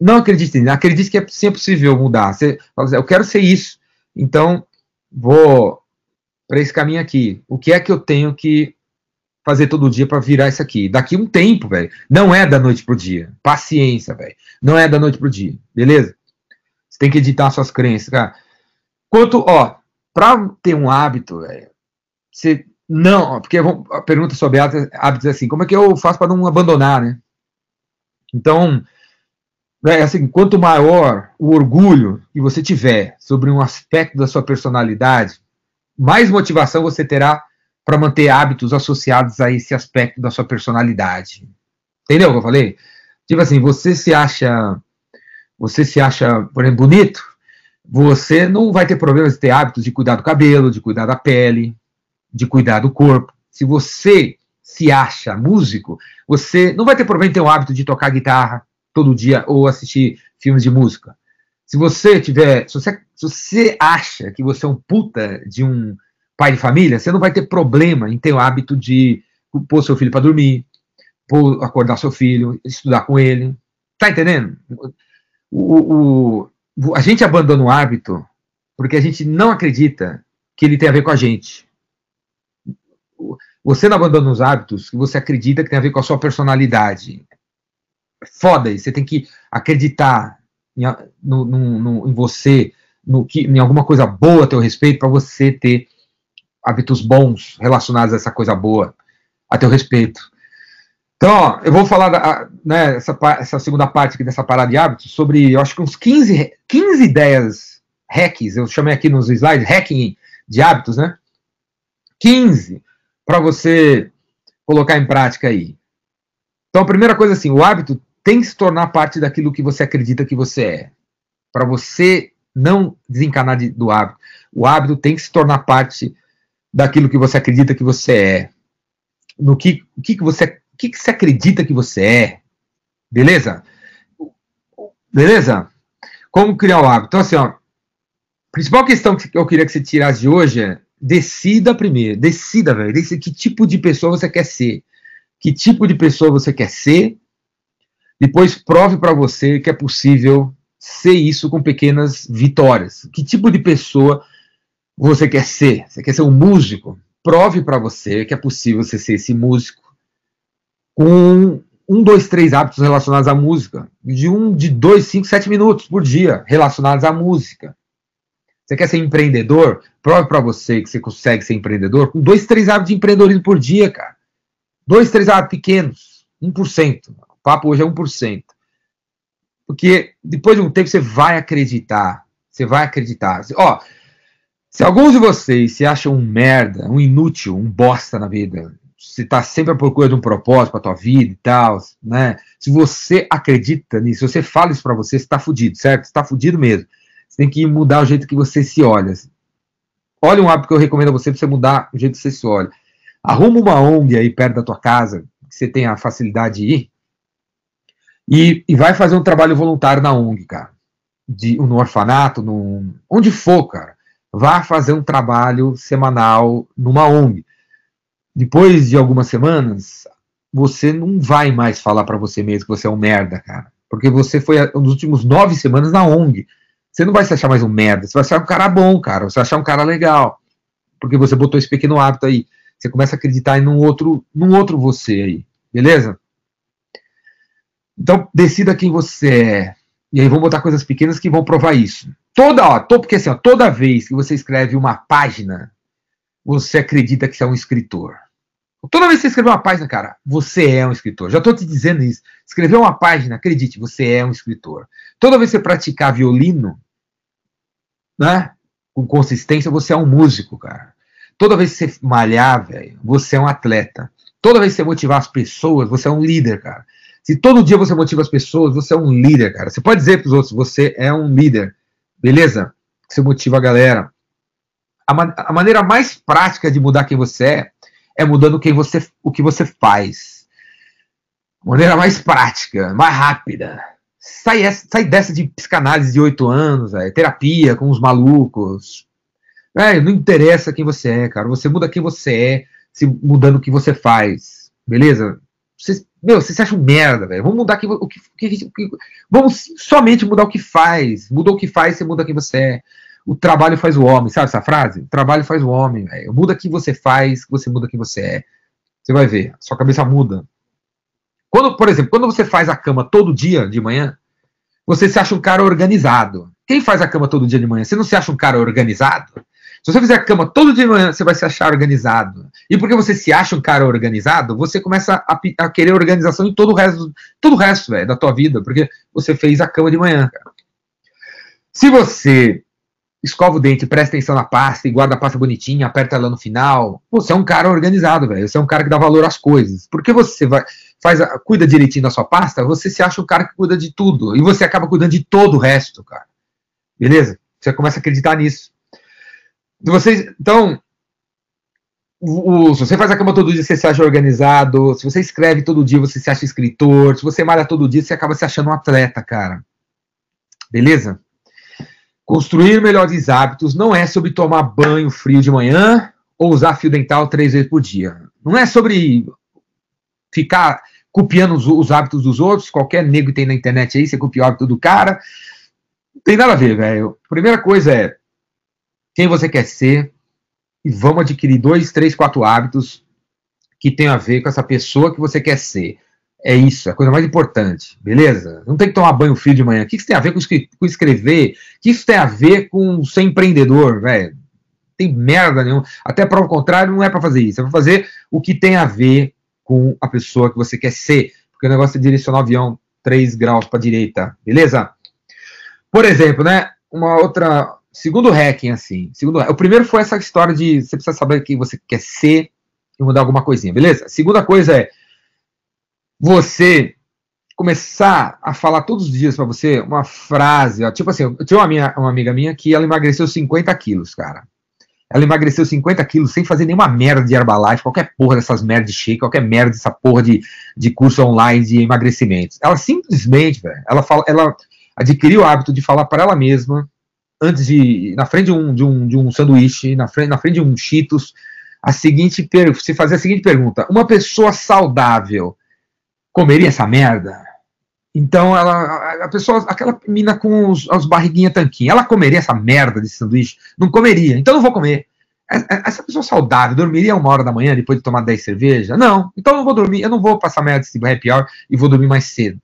[SPEAKER 2] não acredite nisso. Acredite que é, é possível mudar. Você assim, eu quero ser isso. Então, vou para esse caminho aqui. O que é que eu tenho que fazer todo dia para virar isso aqui? Daqui um tempo, velho. Não é da noite pro dia. Paciência, velho. Não é da noite pro dia. Beleza? Você tem que editar suas crenças, cara. Quanto, ó, para ter um hábito, velho, você não, porque a pergunta sobre hábitos é assim, como é que eu faço para não abandonar, né? Então, é assim, quanto maior o orgulho que você tiver sobre um aspecto da sua personalidade, mais motivação você terá para manter hábitos associados a esse aspecto da sua personalidade. Entendeu o que eu falei? Tipo assim, você se acha, você se acha, por exemplo, bonito, você não vai ter problemas de ter hábitos de cuidar do cabelo, de cuidar da pele, de cuidar do corpo. Se você se acha músico, você não vai ter problema em ter o hábito de tocar guitarra todo dia ou assistir filmes de música. Se você tiver, se você, se você acha que você é um puta de um pai de família, você não vai ter problema em ter o hábito de pôr seu filho para dormir, pôr, acordar seu filho, estudar com ele. Tá entendendo? O, o, a gente abandona o hábito porque a gente não acredita que ele tem a ver com a gente você não abandona os hábitos que você acredita que tem a ver com a sua personalidade. Foda isso, você tem que acreditar em, no, no, no, em você, no que, em alguma coisa boa a teu respeito, para você ter hábitos bons relacionados a essa coisa boa a teu respeito. Então, ó, eu vou falar da, né, essa, essa, segunda parte aqui dessa parada de hábitos sobre, eu acho que uns 15, 15 ideias hacks, eu chamei aqui nos slides, hacking de hábitos, né? 15 para você colocar em prática aí? Então, a primeira coisa assim, o hábito tem que se tornar parte daquilo que você acredita que você é. Para você não desencanar de, do hábito. O hábito tem que se tornar parte daquilo que você acredita que você é. No que, que, que você que, que você acredita que você é. Beleza? Beleza? Como criar o hábito? Então, assim, ó, a principal questão que eu queria que você tirasse de hoje é Decida primeiro, decida, velho. Que tipo de pessoa você quer ser. Que tipo de pessoa você quer ser. Depois prove para você que é possível ser isso com pequenas vitórias. Que tipo de pessoa você quer ser? Você quer ser um músico? Prove para você que é possível você ser esse músico com um, dois, três hábitos relacionados à música. De um, de dois, cinco, sete minutos por dia relacionados à música. Você quer ser empreendedor? Prove para você que você consegue ser empreendedor com dois, três hábitos de empreendedorismo por dia, cara. Dois, três hábitos pequenos. 1%. Papo hoje é 1%. Porque depois de um tempo você vai acreditar. Você vai acreditar. Ó, se alguns de vocês se acham um merda, um inútil, um bosta na vida, você está sempre à procura de um propósito para tua vida e tal, né? Se você acredita nisso, se você fala isso para você, você está fudido, certo? Você está fudido mesmo. Você tem que mudar o jeito que você se olha. Olha um hábito que eu recomendo a você para você mudar o jeito que você se olha. Arruma uma ONG aí perto da tua casa, que você tenha facilidade de ir, e, e vai fazer um trabalho voluntário na ONG, cara. De, no orfanato, no, onde for, cara. Vá fazer um trabalho semanal numa ONG. Depois de algumas semanas, você não vai mais falar para você mesmo que você é um merda, cara. Porque você foi nos últimos nove semanas na ONG. Você não vai se achar mais um merda, você vai achar um cara bom, cara, você vai achar um cara legal. Porque você botou esse pequeno hábito aí. Você começa a acreditar em um outro, num outro você aí, beleza? Então, decida quem você é. E aí vamos botar coisas pequenas que vão provar isso. Toda, ó, porque assim, ó, toda vez que você escreve uma página, você acredita que você é um escritor. Toda vez que você escrever uma página, cara, você é um escritor. Já estou te dizendo isso. Escrever uma página, acredite, você é um escritor. Toda vez que você praticar violino, né, com consistência, você é um músico, cara. Toda vez que você malhar, velho, você é um atleta. Toda vez que você motivar as pessoas, você é um líder, cara. Se todo dia você motiva as pessoas, você é um líder, cara. Você pode dizer para os outros, você é um líder. Beleza? Você motiva a galera. A, man a maneira mais prática de mudar quem você é é mudando quem você, o que você faz. Maneira mais prática, mais rápida. Sai, essa, sai dessa de psicanálise de oito anos, é, terapia com os malucos. É, não interessa quem você é, cara. Você muda quem você é, se mudando o que você faz. Beleza? Você, meu, você se acha um merda, velho. Vamos mudar que, o que, o que, Vamos somente mudar o que faz. Mudou o que faz, você muda quem você é. O trabalho faz o homem, sabe essa frase? O trabalho faz o homem, velho. Muda que você faz, você muda quem você é. Você vai ver, sua cabeça muda. Quando, por exemplo, quando você faz a cama todo dia de manhã, você se acha um cara organizado. Quem faz a cama todo dia de manhã? Você não se acha um cara organizado? Se você fizer a cama todo dia de manhã, você vai se achar organizado. E porque você se acha um cara organizado, você começa a, a querer organização em todo o resto, todo o resto, véio, da tua vida, porque você fez a cama de manhã. Se você escova o dente, presta atenção na pasta e guarda a pasta bonitinha, aperta ela no final. Você é um cara organizado, velho. Você é um cara que dá valor às coisas. Porque você vai, faz a, cuida direitinho da sua pasta, você se acha um cara que cuida de tudo. E você acaba cuidando de todo o resto, cara. Beleza? Você começa a acreditar nisso. Você, então, o, o, se você faz a cama todo dia, você se acha organizado. Se você escreve todo dia, você se acha escritor. Se você malha todo dia, você acaba se achando um atleta, cara. Beleza? Construir melhores hábitos não é sobre tomar banho frio de manhã ou usar fio dental três vezes por dia. Não é sobre ficar copiando os, os hábitos dos outros. Qualquer nego tem na internet aí, você copia o hábito do cara. Não tem nada a ver, velho. Primeira coisa é quem você quer ser e vamos adquirir dois, três, quatro hábitos que tem a ver com essa pessoa que você quer ser. É isso, é a coisa mais importante, beleza? Não tem que tomar banho frio de manhã. O que isso tem a ver com, escrever? O que isso tem a ver com ser empreendedor, velho? Tem merda nenhuma. Até para o contrário, não é para fazer isso. É para fazer o que tem a ver com a pessoa que você quer ser. Porque o negócio é direcionar o avião 3 graus para direita, beleza? Por exemplo, né? Uma outra. Segundo hacking, assim. Segundo, o primeiro foi essa história de você precisa saber quem você quer ser e mudar alguma coisinha, beleza? A segunda coisa é você começar a falar todos os dias para você uma frase, ó, tipo assim, eu tinha uma, minha, uma amiga minha que ela emagreceu 50 quilos, cara. Ela emagreceu 50 quilos sem fazer nenhuma merda de Herbalife, qualquer porra dessas merda de shake, qualquer merda dessa porra de, de curso online de emagrecimento. Ela simplesmente, velho, ela, fala, ela adquiriu o hábito de falar para ela mesma, antes de, na frente de um, de um, de um sanduíche, na frente, na frente de um Cheetos, a seguinte, se fazer a seguinte pergunta: uma pessoa saudável comeria essa merda? Então, ela, a pessoa, aquela mina com os, os barriguinha tanquinha, ela comeria essa merda de sanduíche? Não comeria, então não vou comer. É, é, essa pessoa saudável dormiria uma hora da manhã depois de tomar 10 cervejas? Não, então eu não vou dormir, eu não vou passar merda desse happy hour e vou dormir mais cedo.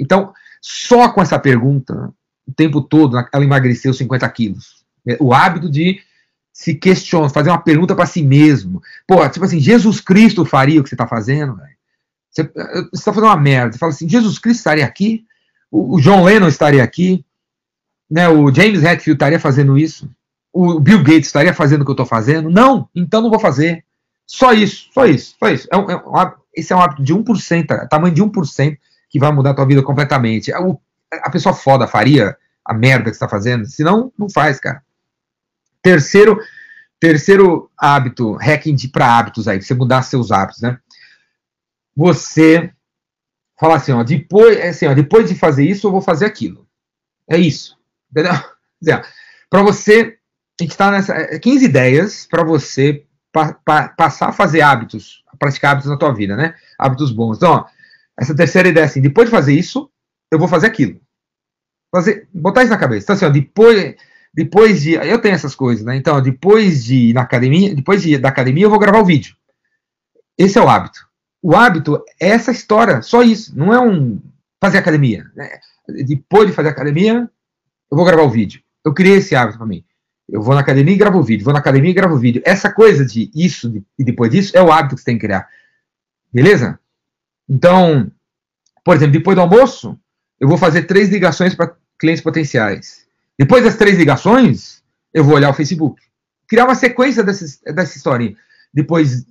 [SPEAKER 2] Então, só com essa pergunta, o tempo todo, ela emagreceu 50 quilos. É, o hábito de se questionar, fazer uma pergunta para si mesmo. Pô, tipo assim, Jesus Cristo faria o que você está fazendo, velho? Você está fazendo uma merda. Você fala assim: Jesus Cristo estaria aqui, o, o John Lennon estaria aqui, né, o James Hetfield estaria fazendo isso, o Bill Gates estaria fazendo o que eu estou fazendo. Não, então não vou fazer. Só isso, só isso, só isso. É um, é um, esse é um hábito de 1%, é tamanho de 1% que vai mudar a tua vida completamente. A, a pessoa foda faria a merda que está fazendo, senão não faz, cara. Terceiro, terceiro hábito, hacking para hábitos aí, você mudar seus hábitos, né? você fala assim, ó, depois, é assim, ó, depois de fazer isso, eu vou fazer aquilo. É isso. Entendeu? Para você, a gente está nessa 15 é, ideias para você pa, pa, passar a fazer hábitos, a praticar hábitos na tua vida, né? Hábitos bons. Então, ó, essa terceira ideia é assim, depois de fazer isso, eu vou fazer aquilo. Fazer, botar isso na cabeça. Então, assim, ó, depois, depois de. Eu tenho essas coisas, né? Então, depois de ir na academia, depois de da academia, eu vou gravar o vídeo. Esse é o hábito. O hábito é essa história, só isso. Não é um. fazer academia. Né? Depois de fazer academia, eu vou gravar o vídeo. Eu criei esse hábito para mim. Eu vou na academia e gravo o vídeo. Vou na academia e gravo o vídeo. Essa coisa de isso e depois disso é o hábito que você tem que criar. Beleza? Então, por exemplo, depois do almoço, eu vou fazer três ligações para clientes potenciais. Depois das três ligações, eu vou olhar o Facebook. Criar uma sequência dessa, dessa historinha. Depois,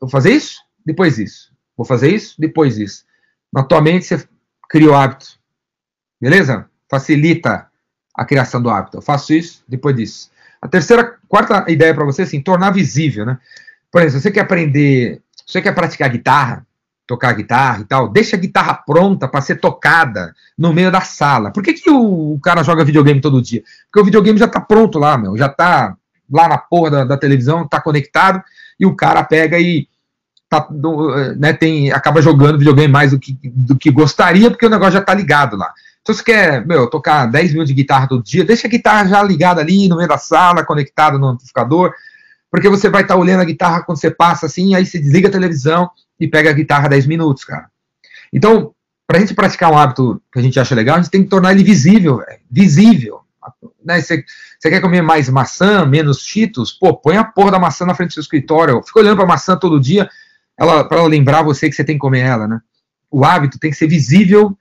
[SPEAKER 2] vou fazer isso, depois isso. Vou fazer isso, depois isso. Na tua mente, você cria o hábito. Beleza? Facilita a criação do hábito. Eu faço isso, depois disso. A terceira, quarta ideia para você, assim, tornar visível, né? Por exemplo, se você quer aprender, se você quer praticar guitarra, tocar guitarra e tal, deixa a guitarra pronta para ser tocada no meio da sala. Por que, que o, cara joga videogame todo dia? Porque o videogame já tá pronto lá, meu, já tá lá na porra da, da televisão, tá conectado, e o cara pega e tá, né, tem, acaba jogando videogame mais do que, do que gostaria, porque o negócio já tá ligado lá. Então, se quer, meu, tocar 10 minutos de guitarra todo dia, deixa a guitarra já ligada ali no meio da sala, conectada no amplificador, porque você vai estar tá olhando a guitarra quando você passa assim, aí você desliga a televisão e pega a guitarra 10 minutos, cara. Então, para a gente praticar um hábito que a gente acha legal, a gente tem que tornar ele visível, véio, visível. Né? Você, quer comer mais maçã, menos cheetos? Pô, põe a porra da maçã na frente do seu escritório. Fica olhando para a maçã todo dia, ela, para ela lembrar você que você tem que comer ela, né? O hábito tem que ser visível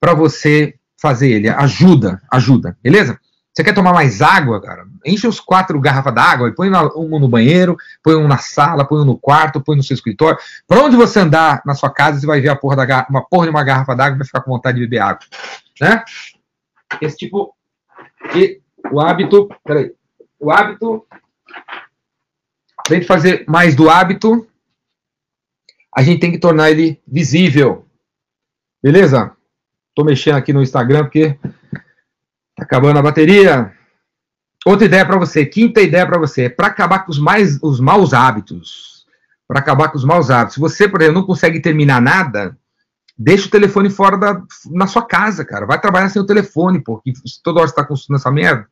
[SPEAKER 2] para você fazer ele. Ajuda, ajuda, beleza? Você quer tomar mais água, cara? Enche os quatro garrafas d'água e põe um no banheiro, põe um na sala, põe um no quarto, põe no seu escritório. Para onde você andar na sua casa, você vai ver a porra da uma porra de uma garrafa d'água e vai ficar com vontade de beber água. Né? Esse tipo. E o hábito. Peraí. O hábito. Para gente fazer mais do hábito, a gente tem que tornar ele visível. Beleza? Tô mexendo aqui no Instagram porque tá acabando a bateria. Outra ideia para você, quinta ideia para você, para acabar com os mais os maus hábitos. Para acabar com os maus hábitos. Se você, por exemplo, não consegue terminar nada, deixa o telefone fora da na sua casa, cara. Vai trabalhar sem o telefone, porque toda hora você tá consultando essa merda.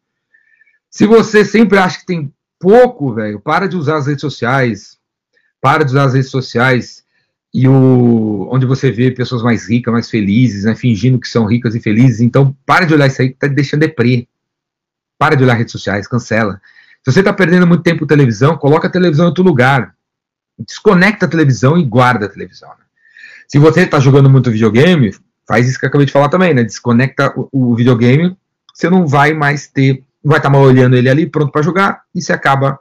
[SPEAKER 2] Se você sempre acha que tem pouco, velho, para de usar as redes sociais. Para de usar as redes sociais e o, onde você vê pessoas mais ricas, mais felizes, né, fingindo que são ricas e felizes. Então, para de olhar isso aí que tá deixando deprê. Para de olhar redes sociais, cancela. Se você está perdendo muito tempo televisão, coloca a televisão em outro lugar. Desconecta a televisão e guarda a televisão. Né? Se você está jogando muito videogame, faz isso que eu acabei de falar também, né? Desconecta o, o videogame, você não vai mais ter, vai estar tá mal olhando ele ali, pronto para jogar, e você acaba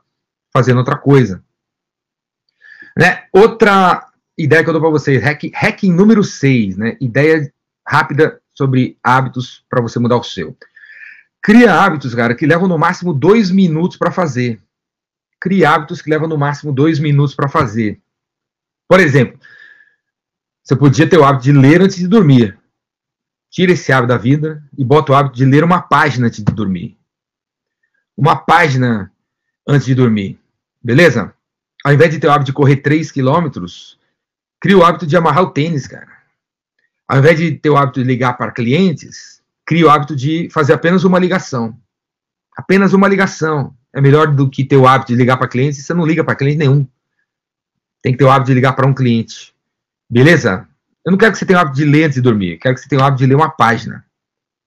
[SPEAKER 2] fazendo outra coisa. Né? Outra ideia que eu dou para vocês, hack, hacking número 6, né? Ideia rápida sobre hábitos para você mudar o seu. Cria hábitos, cara, que levam no máximo dois minutos para fazer. Cria hábitos que levam no máximo dois minutos para fazer. Por exemplo, você podia ter o hábito de ler antes de dormir. Tira esse hábito da vida e bota o hábito de ler uma página antes de dormir. Uma página antes de dormir. Beleza? Ao invés de ter o hábito de correr 3 quilômetros, cria o hábito de amarrar o tênis, cara. Ao invés de ter o hábito de ligar para clientes, cria o hábito de fazer apenas uma ligação. Apenas uma ligação. É melhor do que ter o hábito de ligar para clientes você não liga para cliente nenhum. Tem que ter o hábito de ligar para um cliente. Beleza? Eu não quero que você tenha o hábito de ler antes de dormir. Quero que você tenha o hábito de ler uma página.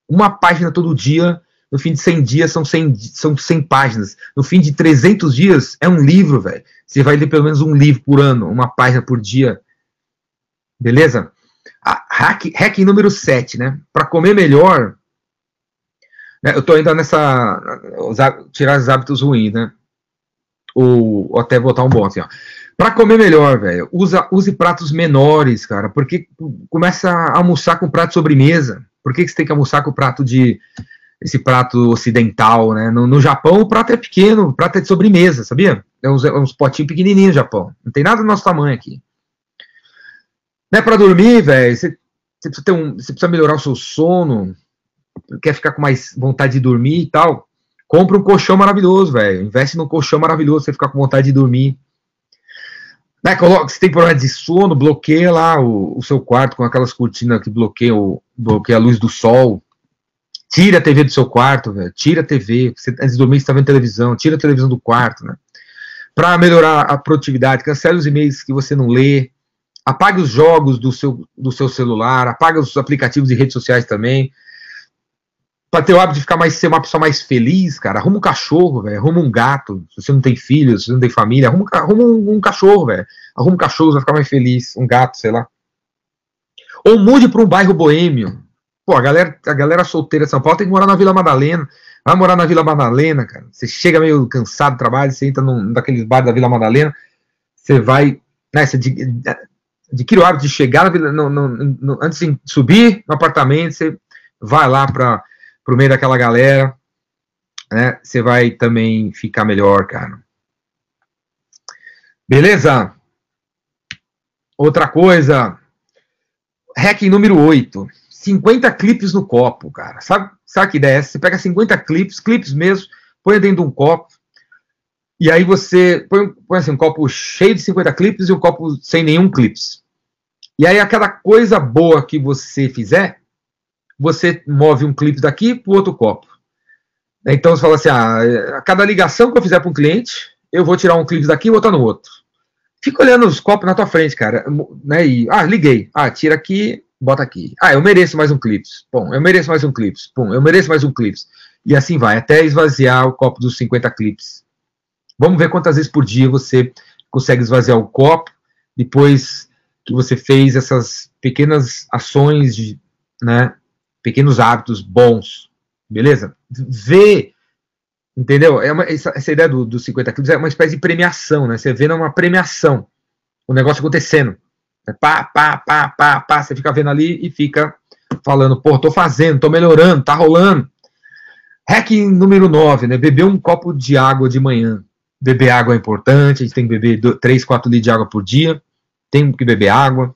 [SPEAKER 2] Uma página todo dia. No fim de 100 dias são 100, são 100 páginas. No fim de 300 dias é um livro, velho. Você vai ler pelo menos um livro por ano, uma página por dia. Beleza? Hack, hack número 7, né? Para comer melhor, né, eu estou ainda nessa. tirar os hábitos ruins, né? Ou, ou até botar um bom assim, ó. Para comer melhor, velho, use pratos menores, cara, porque começa a almoçar com prato de sobremesa. Por que, que você tem que almoçar com prato de. esse prato ocidental, né? No, no, Japão o prato é pequeno, o prato é de sobremesa, sabia? É uns, é uns potinhos pequenininhos no Japão. Não tem nada do nosso tamanho aqui. Né, para dormir, velho, você, precisa ter um, você precisa melhorar o seu sono, quer ficar com mais vontade de dormir e tal. Compra um colchão maravilhoso, velho. Investe num colchão maravilhoso, você ficar com vontade de dormir. Né, coloca, se tem problema de sono, bloqueia lá o, o seu quarto com aquelas cortinas que bloqueiam, bloqueia a luz do sol. Tira a TV do seu quarto, velho. Tira a TV. Você, antes de dormir, você está vendo televisão. Tira a televisão do quarto, né? Para melhorar a produtividade, cancele os e-mails que você não lê Apague os jogos do seu, do seu celular, apague os aplicativos de redes sociais também. Para ter o hábito de ficar mais, ser uma pessoa mais feliz, cara, arruma um cachorro, velho, arruma um gato. Se você não tem filhos, se você não tem família, arruma, arruma um, um cachorro, velho. Arruma um cachorro, você vai ficar mais feliz. Um gato, sei lá. Ou mude para um bairro boêmio. Pô, a galera, a galera solteira de São Paulo tem que morar na Vila Madalena. Vai morar na Vila Madalena, cara. Você chega meio cansado do trabalho, você entra num daqueles bares da Vila Madalena, você vai, né, você adquire o hábito de chegar no, no, no, antes de subir no apartamento, você vai lá para o meio daquela galera, né? Você vai também ficar melhor, cara. Beleza? Outra coisa, hack número 8. 50 clipes no copo, cara. Sabe, sabe que ideia é essa? Você pega 50 clipes, clipes mesmo, põe dentro de um copo, e aí você põe, põe assim, um copo cheio de 50 clipes e um copo sem nenhum clipes. E aí a cada coisa boa que você fizer, você move um clipe daqui para o outro copo. Então você fala assim, ah, a cada ligação que eu fizer para um cliente, eu vou tirar um clipe daqui e botar no outro. Fica olhando os copos na tua frente, cara. Né? E, ah, liguei. Ah, tira aqui, bota aqui. Ah, eu mereço mais um clips. Bom, eu mereço mais um clips. Bom, eu mereço mais um clips. E assim vai, até esvaziar o copo dos 50 clips. Vamos ver quantas vezes por dia você consegue esvaziar o copo, depois que você fez essas pequenas ações, de, né, pequenos hábitos bons, beleza? Vê, entendeu? É uma, essa, essa, ideia do, dos 50 clips é uma espécie de premiação, né? Você vê numa premiação o negócio acontecendo. É pá, pá, pá, pá, pá. Você fica vendo ali e fica falando, pô, tô fazendo, tô melhorando, tá rolando. Hack número 9, né? Beber um copo de água de manhã. Beber água é importante, a gente tem que beber 3, 4 litros de água por dia. Tem que beber água.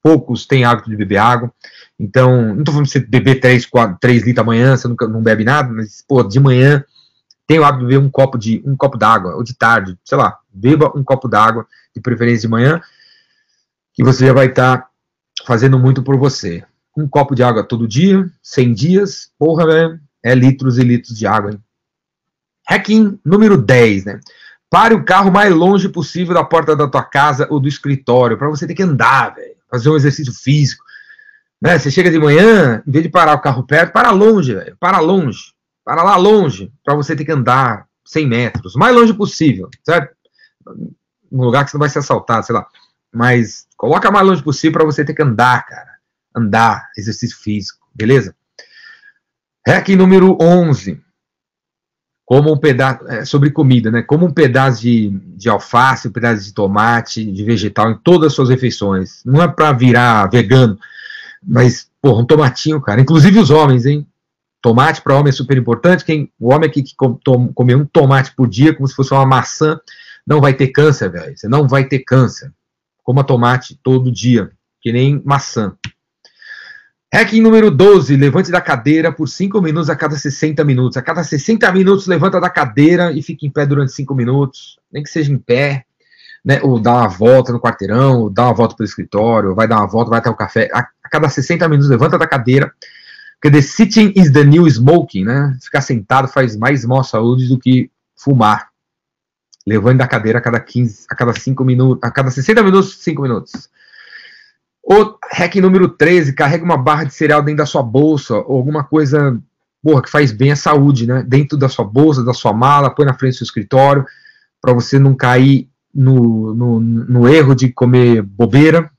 [SPEAKER 2] Poucos têm hábito de beber água. Então, não tô falando de você beber 3, 4, 3 litros amanhã, você nunca, não bebe nada, mas, pô, de manhã tem o hábito de beber um copo de um copo d'água, ou de tarde, sei lá, beba um copo d'água, de preferência de manhã, que você já vai estar tá fazendo muito por você. Um copo de água todo dia, 100 dias, porra, velho, é litros e litros de água, hein? Hacking número 10, né? Pare o carro mais longe possível da porta da tua casa ou do escritório, para você ter que andar, fazer um exercício físico. Né? Você chega de manhã, em vez de parar o carro perto, para longe, para longe, para lá longe, para você ter que andar 100 metros, mais longe possível, certo? Num lugar que você não vai ser assaltado, sei lá. Mas coloca mais longe possível para você ter que andar, cara. Andar, exercício físico, beleza? Hack número 11. Como um pedaço, é, sobre comida, né? Como um pedaço de, de alface, um pedaço de tomate, de vegetal em todas as suas refeições. Não é para virar vegano, mas, porra, um tomatinho, cara. Inclusive os homens, hein? Tomate para homem é super importante. Quem, o homem aqui que come um tomate por dia, como se fosse uma maçã, não vai ter câncer, velho. Você não vai ter câncer. Coma tomate todo dia, que nem maçã. Hacking número 12, levante da cadeira por 5 minutos a cada 60 minutos. A cada 60 minutos, levanta da cadeira e fica em pé durante 5 minutos, nem que seja em pé, né? Ou dá uma volta no quarteirão, ou dá uma volta pelo escritório, vai dar uma volta, vai até o café. A, a cada 60 minutos, levanta da cadeira, porque the sitting is the new smoking, né? Ficar sentado faz mais mal à saúde do que fumar levando da cadeira a cada 15, a cada 5 minutos, a cada 60 minutos, 5 minutos. O hack número 13, carrega uma barra de cereal dentro da sua bolsa, ou alguma coisa porra, que faz bem à saúde, né? Dentro da sua bolsa, da sua mala, põe na frente do seu escritório, para você não cair no, no, no, erro de comer bobeira.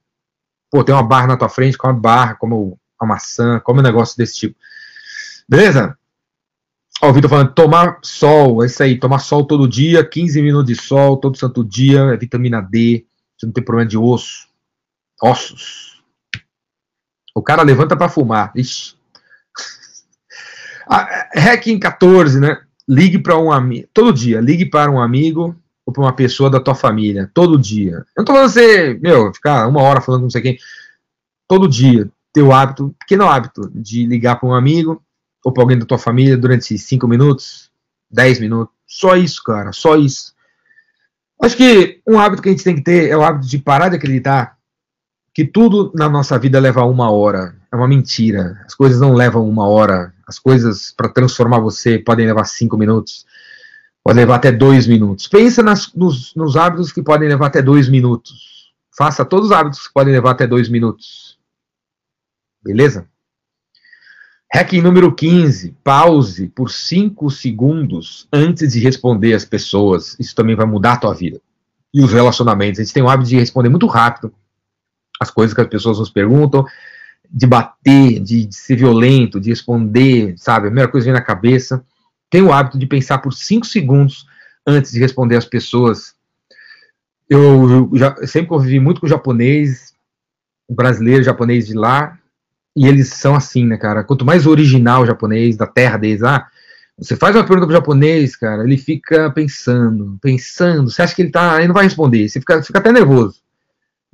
[SPEAKER 2] Pô, tem uma barra na tua frente, come uma barra, come uma maçã, come um negócio desse tipo. Beleza? Ó, o Vitor falando, tomar sol, é isso aí, tomar sol todo dia, 15 minutos de sol, todo santo dia, é vitamina D, você não tem problema de osso, ossos. O cara levanta para fumar, ixi. Ah, hacking 14, né? Ligue para um amigo, todo dia, ligue para um amigo ou para uma pessoa da tua família, todo dia. Eu não tô falando você, meu, ficar uma hora falando com não sei quem, todo dia, ter o hábito, pequeno hábito, de ligar para um amigo, ou para alguém da tua família durante 5 minutos, 10 minutos. Só isso, cara, só isso. Acho que um hábito que a gente tem que ter é o hábito de parar de acreditar que tudo na nossa vida leva uma hora. É uma mentira. As coisas não levam uma hora. As coisas para transformar você podem levar cinco minutos. Pode levar até dois minutos. Pensa nas, nos, nos hábitos que podem levar até dois minutos. Faça todos os hábitos que podem levar até dois minutos. Beleza? Hack número 15. Pause por 5 segundos antes de responder às pessoas. Isso também vai mudar a tua vida. E os relacionamentos. A gente tem o hábito de responder muito rápido as coisas que as pessoas nos perguntam, de bater, de, de ser violento, de responder, sabe? A primeira coisa que vem na cabeça. Tem o hábito de pensar por 5 segundos antes de responder às pessoas. Eu, eu já, sempre convivi muito com o japonês, o brasileiro, o japonês de lá, e eles são assim, né, cara? Quanto mais original o japonês, da terra deles, ah, você faz uma pergunta pro japonês, cara, ele fica pensando, pensando, você acha que ele tá, ele não vai responder, você fica, fica até nervoso.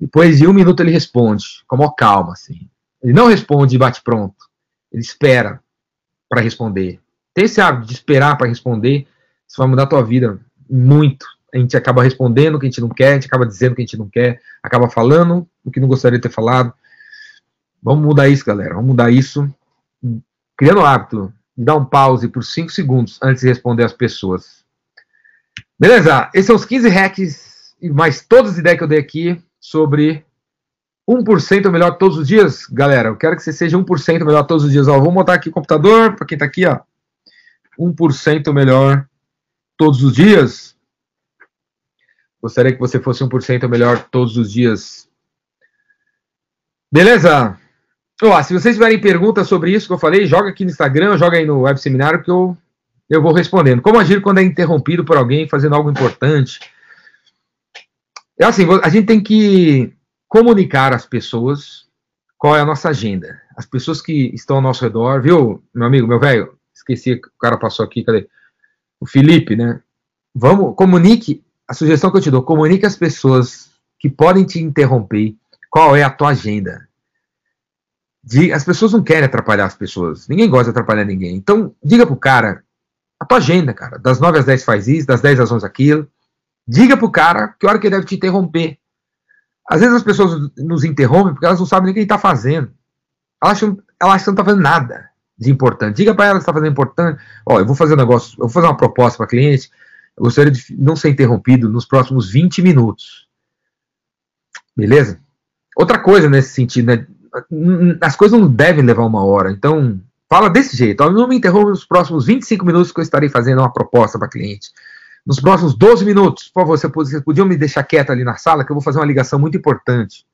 [SPEAKER 2] Depois de um minuto ele responde, com maior calma, assim. Ele não responde e bate pronto. Ele espera para responder. Tem esse hábito de esperar para responder, isso vai mudar a tua vida muito. A gente acaba respondendo o que a gente não quer, a gente acaba dizendo o que a gente não quer, acaba falando o que não gostaria de ter falado. Vamos mudar isso, galera. Vamos mudar isso. Criando o hábito de dar um pause por 5 segundos antes de responder as pessoas. Beleza? Esses são os 15 hacks e mais todas as ideias que eu dei aqui sobre 1% melhor todos os dias. Galera, eu quero que você seja 1% melhor todos os dias. Ó, vou montar aqui o computador, para quem está aqui, ó. 1% melhor todos os dias. Gostaria que você fosse 1% melhor todos os dias. Beleza? Ó, se vocês tiverem perguntas sobre isso que eu falei, joga aqui no Instagram, joga aí no web seminário que eu, eu vou respondendo. Como agir quando é interrompido por alguém fazendo algo importante? É assim, a gente tem que comunicar às pessoas qual é a nossa agenda. As pessoas que estão ao nosso redor, viu, meu amigo, meu velho, esqueci que o cara passou aqui, cadê? O Felipe, né? Vamos, comunique, a sugestão que eu te dou, comunique às pessoas que podem te interromper qual é a tua agenda as pessoas não querem atrapalhar as pessoas. Ninguém gosta de atrapalhar ninguém. Então, diga pro cara a tua agenda, cara. Das 9 às 10 faz isso, das 10 às 11 aquilo. Diga pro cara que hora que ele deve te interromper. Às vezes as pessoas nos interrompem porque elas não sabem nem o que ele tá fazendo. Elas acham, elas acham que não tá fazendo nada de importante. Diga para ela que está fazendo importante. Ó, eu vou fazer um negócio, eu vou fazer uma proposta para cliente. Eu gostaria de não ser interrompido nos próximos 20 minutos. Beleza? Outra coisa nesse sentido, né? as coisas não devem levar uma hora. Então, fala desse jeito. Não me interrompa nos próximos 25 minutos que eu estarei fazendo uma proposta para cliente. Nos próximos 12 minutos, por favor, vocês podiam me deixar quieto ali na sala que eu vou fazer uma ligação muito importante.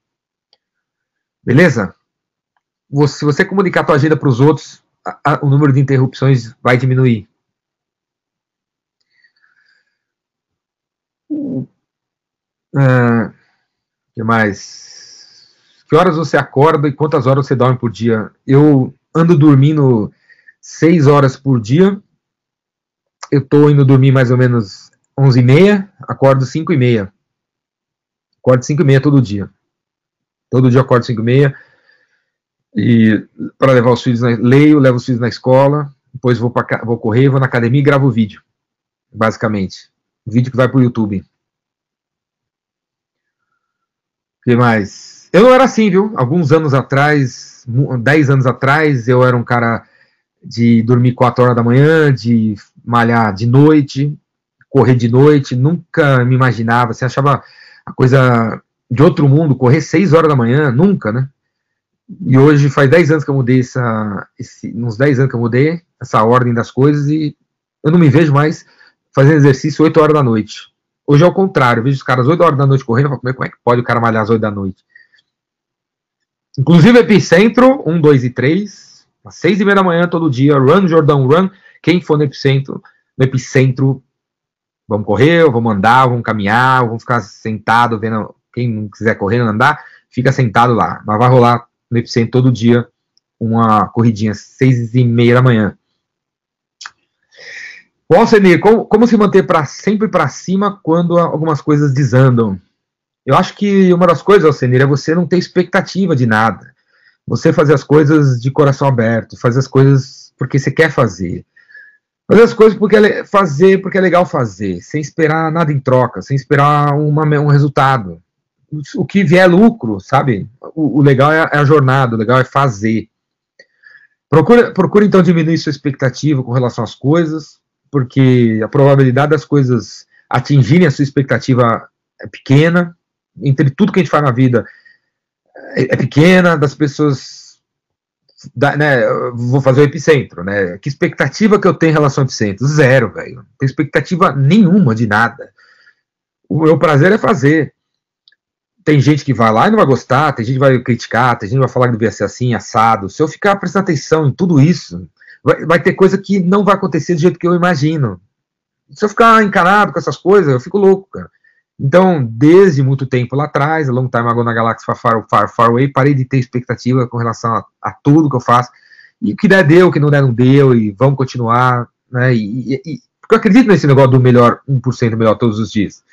[SPEAKER 2] Beleza? Se você comunicar a tua agenda para os outros, a, a, o número de interrupções vai diminuir. Uh, que mais? Que horas você acorda e quantas horas você dorme por dia? Eu ando dormindo seis horas por dia. Eu tô indo dormir mais ou menos onze e meia, acordo cinco e meia. Acordo cinco e meia todo dia. Todo dia acordo cinco e meia. E para levar os filhos, na, leio, levo os filhos na escola, depois vou, pra, vou correr, vou na academia e gravo o vídeo. Basicamente. Vídeo que vai pro YouTube. O que mais? Eu não era assim, viu? Alguns anos atrás, 10 anos atrás, eu era um cara de dormir 4 horas da manhã, de malhar de noite, correr de noite, nunca me imaginava, você achava a coisa de outro mundo, correr 6 horas da manhã, nunca, né? E hoje faz 10 anos que eu mudei essa, esse, uns 10 anos que eu mudei essa ordem das coisas e eu não me vejo mais fazendo exercício 8 horas da noite. Hoje é o contrário, eu vejo os caras 8 horas da noite correndo, eu falo, como é que pode o cara malhar às 8 da noite? Inclusive Epicentro, 1, 2 e 3, às 6 e meia da manhã, todo dia, Run, Jordão, Run. Quem for no Epicentro, no Epicentro, vamos correr, vamos andar, vamos caminhar, vamos ficar sentado, vendo, quem não quiser correr, não andar, fica sentado lá. Mas vai rolar no Epicentro todo dia, uma corridinha, às 6 e meia da manhã. Bom, Senir, como, como se manter pra, sempre para cima quando algumas coisas desandam? Eu acho que uma das coisas, Alcenir, é você não ter expectativa de nada. Você fazer as coisas de coração aberto, fazer as coisas porque você quer fazer. Fazer as coisas porque é fazer porque é legal fazer, sem esperar nada em troca, sem esperar uma, um resultado. O que vier é lucro, sabe? O, o legal é, é, a jornada, o legal é fazer. Procura, procura então diminuir sua expectativa com relação às coisas, porque a probabilidade das coisas atingirem a sua expectativa é pequena, entre tudo que a gente faz na vida é, é pequena, das pessoas. Da, né, vou fazer o epicentro, né? Que expectativa que eu tenho em relação ao epicentro? Zero, velho. Não tenho expectativa nenhuma de nada. O meu prazer é fazer. Tem gente que vai lá e não vai gostar, tem gente que vai criticar, tem gente que vai falar que devia ser assim, assado. Se eu ficar prestando atenção em tudo isso, vai, vai ter coisa que não vai acontecer do jeito que eu imagino. Se eu ficar encanado com essas coisas, eu fico louco, cara. Então, desde muito tempo lá atrás, a Long Time Ago na Galáxia Far, Far, Far Away, parei de ter expectativa com relação a, a, tudo que eu faço. E o que der, deu, o que não der, não deu, e vamos continuar. Né? E, e, porque eu acredito nesse negócio do melhor, 1% melhor todos os dias.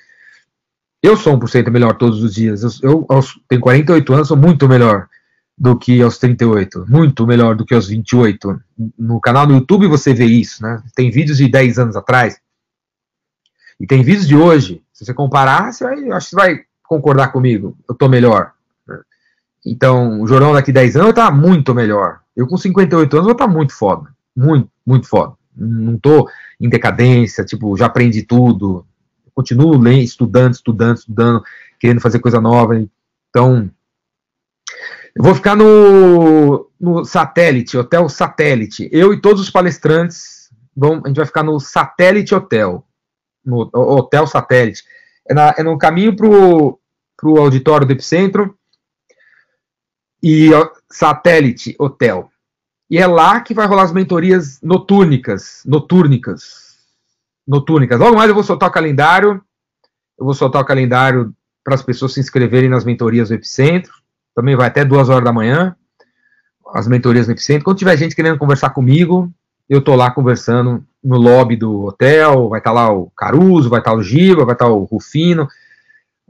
[SPEAKER 2] Eu sou 1% melhor todos os dias. Eu, eu, tenho 48 anos, sou muito melhor do que aos 38. Muito melhor do que aos 28. No canal do YouTube você vê isso, né? Tem vídeos de 10 anos atrás. E tem vídeos de hoje se você comparar, você vai, acho que você vai concordar comigo. Eu tô melhor. Então, o Jorão daqui 10 anos vai estar muito melhor. Eu com 58 anos vou estar muito foda. Muito, muito foda. Não tô em decadência, tipo, já aprendi tudo. Continuo lendo, estudando, estudando, estudando, querendo fazer coisa nova. Então, eu vou ficar no, no satélite, hotel satélite. Eu e todos os palestrantes, vão, a gente vai ficar no satélite hotel no Hotel Satélite. É, na, é no caminho para o auditório do Epicentro e Satélite Hotel. E é lá que vai rolar as mentorias notúrnicas, notúrnicas, notúrnicas. Logo mais eu vou soltar o calendário, eu vou soltar o calendário para as pessoas se inscreverem nas mentorias do Epicentro. Também vai até duas horas da manhã, as mentorias do Epicentro. Quando tiver gente querendo conversar comigo, eu tô lá conversando no lobby do hotel, vai estar tá lá o Caruso, vai estar tá o Giba, vai estar tá o Rufino,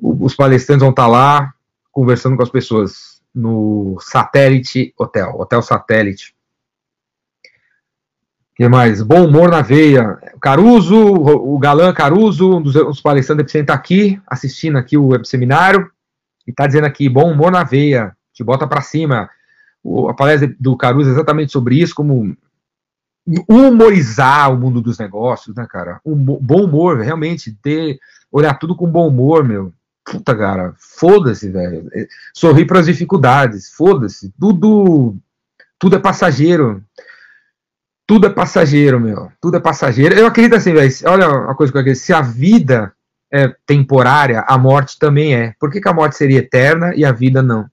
[SPEAKER 2] os palestrantes vão estar lá conversando com as pessoas no Satélite Hotel, Hotel Satélite. O que mais? Bom humor na veia. Caruso, o galã Caruso, um dos, dos palestrantes está aqui, assistindo aqui o seminário, e está dizendo aqui, bom humor na veia, te bota para cima. O, a palestra do Caruso é exatamente sobre isso, como humorizar o mundo dos negócios, né, cara? Um bom humor, realmente, ter, olhar tudo com bom humor, meu. Puta, cara, foda-se, velho. É, sorrir para as dificuldades, foda-se. Tudo, tudo é passageiro. Tudo é passageiro, meu. Tudo é passageiro. Eu acredito assim, velho. Olha uma coisa que eu acredito. Se a vida é temporária, a morte também é. Por que, que a morte seria eterna e a vida não?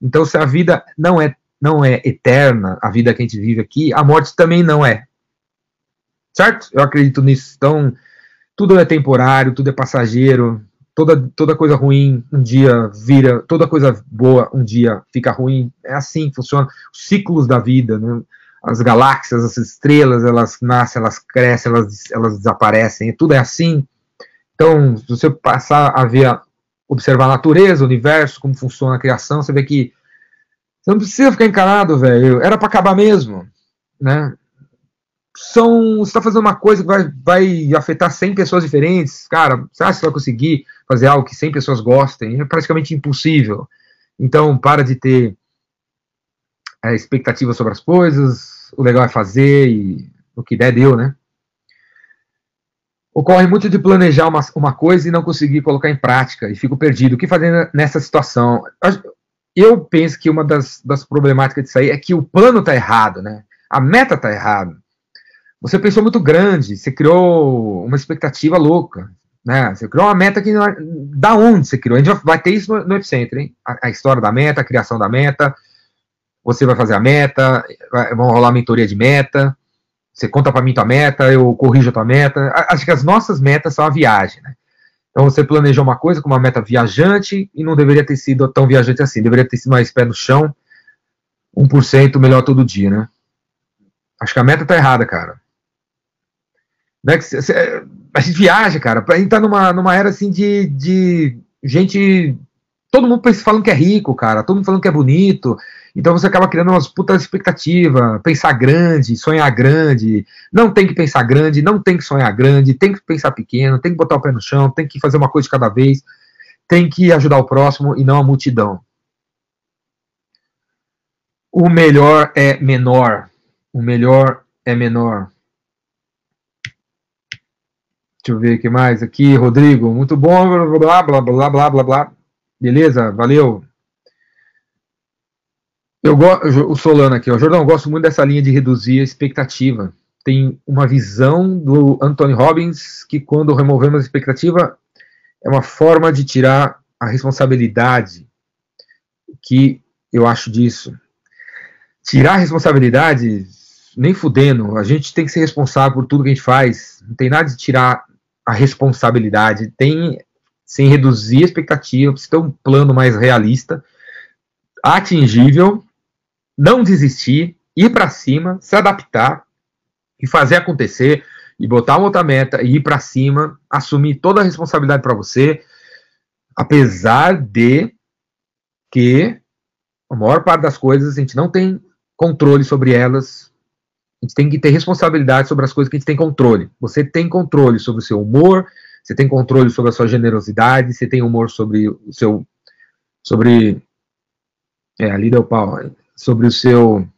[SPEAKER 2] Então, se a vida não é não é eterna, a vida que a gente vive aqui, a morte também não é. Certo? Eu acredito nisso. Então, tudo é temporário, tudo é passageiro, toda, toda coisa ruim um dia vira, toda coisa boa um dia fica ruim. É assim que funciona. Os ciclos da vida, né? as galáxias, as estrelas, elas nascem, elas crescem, elas, elas desaparecem, tudo é assim. Então, se você passar a ver, observar a natureza, o universo, como funciona a criação, você vê que você não precisa ficar encarado, velho. Era para acabar mesmo, né? São, você está fazendo uma coisa que vai, vai afetar 100 pessoas diferentes. Cara, você acha que você vai conseguir fazer algo que 100 pessoas gostem? É praticamente impossível. Então, para de ter é, expectativa sobre as coisas. O legal é fazer e o que der, deu, né? Ocorre muito de planejar uma, uma coisa e não conseguir colocar em prática e fico perdido. O que fazer nessa situação? Eu penso que uma das, das problemáticas disso aí é que o plano está errado, né? A meta está errada. Você pensou muito grande, você criou uma expectativa louca, né? Você criou uma meta que não é, da onde você criou? A gente vai ter isso no, no hein? A, a, história da meta, a criação da meta. Você vai fazer a meta, vai, vão rolar mentoria de meta. Você conta para mim tua meta, eu corrijo a tua meta. Acho que as nossas metas são a viagem, né? Então você planejou uma coisa com uma meta viajante e não deveria ter sido tão viajante assim. Deveria ter sido mais pé no chão, 1% melhor todo dia, né? Acho que a meta tá errada, cara. Não é que cê, cê, a gente viaja, cara. A gente tá numa, numa era assim de, de gente. Todo mundo falando que é rico, cara. Todo mundo falando que é bonito. Então você acaba criando umas putas expectativas, pensar grande, sonhar grande. Não tem que pensar grande, não tem que sonhar grande, tem que pensar pequeno, tem que botar o pé no chão, tem que fazer uma coisa de cada vez, tem que ajudar o próximo e não a multidão. O melhor é menor. O melhor é menor. Deixa eu ver o que mais aqui. Rodrigo, muito bom, blá, blá, blá, blá, blá, blá. Beleza? Valeu. Eu o Solano aqui, ó. Jordão, eu gosto muito dessa linha de reduzir a expectativa. Tem uma visão do Anthony Robbins que quando removemos a expectativa é uma forma de tirar a responsabilidade. Que eu acho disso. Tirar a responsabilidade, nem fudendo. A gente tem que ser responsável por tudo que a gente faz. Não tem nada de tirar a responsabilidade. Tem sem reduzir a expectativa, precisa ter um plano mais realista, atingível não desistir, ir para cima, se adaptar e fazer acontecer e botar uma outra meta e ir para cima, assumir toda a responsabilidade para você, apesar de que a maior parte das coisas a gente não tem controle sobre elas. A gente tem que ter responsabilidade sobre as coisas que a gente tem controle. Você tem controle sobre o seu humor, você tem controle sobre a sua generosidade, você tem humor sobre o seu sobre é, ali deu pau sobre o seu.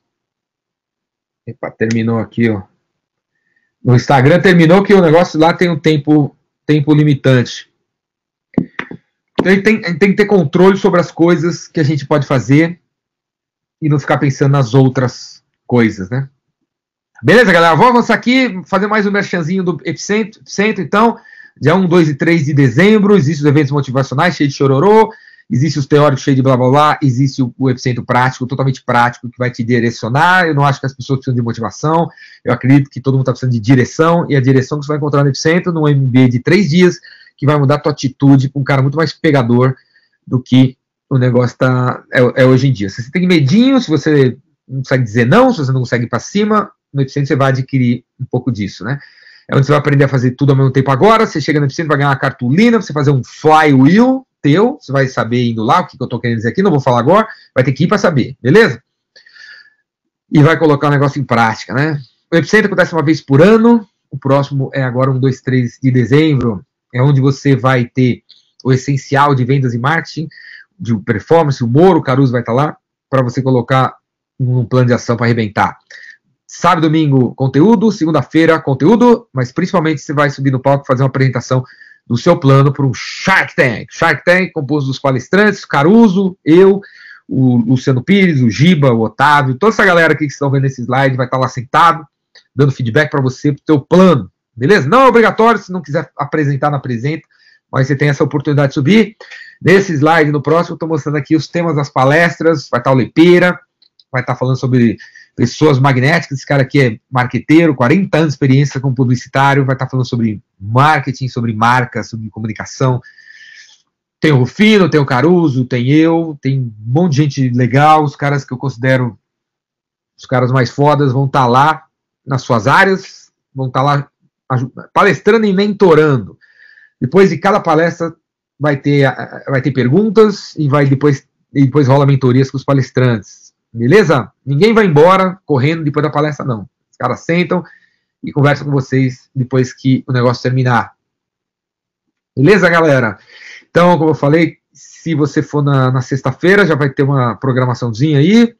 [SPEAKER 2] Epa, terminou aqui, ó. No Instagram terminou que o negócio lá tem um tempo, tempo limitante. Então tem, tem que ter controle sobre as coisas que a gente pode fazer e não ficar pensando nas outras coisas, né? Beleza, galera? Vou avançar aqui, fazer mais um merchanzinho do Epicentro, Epicentro então. Dia 1, 2 e 3 de dezembro, existem os eventos motivacionais, cheio de chororô. Existe os teóricos cheios de blá blá blá, existe o, o epicentro prático, totalmente prático, que vai te direcionar. Eu não acho que as pessoas precisam de motivação, eu acredito que todo mundo está precisando de direção, e a direção que você vai encontrar no epicentro, num MBA de três dias, que vai mudar a tua atitude com um cara muito mais pegador do que o negócio tá, é, é hoje em dia. Se você tem medinho, se você não consegue dizer não, se você não consegue ir para cima, no epicentro você vai adquirir um pouco disso, né? É onde você vai aprender a fazer tudo ao mesmo tempo agora. Você chega no epicentro, vai ganhar uma cartolina, você fazer um flywheel, teu, você vai saber indo lá o que, que eu estou querendo dizer aqui, não vou falar agora, vai ter que ir para saber, beleza? E vai colocar o negócio em prática, né? O Epicentro acontece uma vez por ano, o próximo é agora um, dois, três de dezembro, é onde você vai ter o essencial de vendas e marketing, de performance, o Moro, Caruso vai estar lá, para você colocar um plano de ação para arrebentar. Sábado, domingo, conteúdo, segunda-feira, conteúdo, mas principalmente você vai subir no palco fazer uma apresentação do seu plano para um Shark Tank. Shark Tank composto dos palestrantes, Caruso, eu, o Luciano Pires, o Giba, o Otávio, toda essa galera aqui que estão vendo esse slide vai estar lá sentado, dando feedback para você, para o seu plano, beleza? Não é obrigatório, se não quiser apresentar, não apresenta, mas você tem essa oportunidade de subir. Nesse slide, no próximo, estou mostrando aqui os temas das palestras, vai estar o Lepeira, vai estar falando sobre pessoas magnéticas. Esse cara aqui é marqueteiro, 40 anos de experiência como publicitário, vai estar falando sobre marketing, sobre marca, sobre comunicação. Tem o Rufino, tem o Caruso, tem eu, tem um monte de gente legal, os caras que eu considero os caras mais fodas vão estar lá nas suas áreas, vão estar lá palestrando e mentorando. Depois de cada palestra vai ter, vai ter perguntas e vai depois, e depois rola mentorias com os palestrantes Beleza? Ninguém vai embora correndo depois da palestra, não. Os caras sentam e conversam com vocês depois que o negócio terminar. Beleza, galera? Então, como eu falei, se você for na, na sexta-feira, já vai ter uma programaçãozinha aí.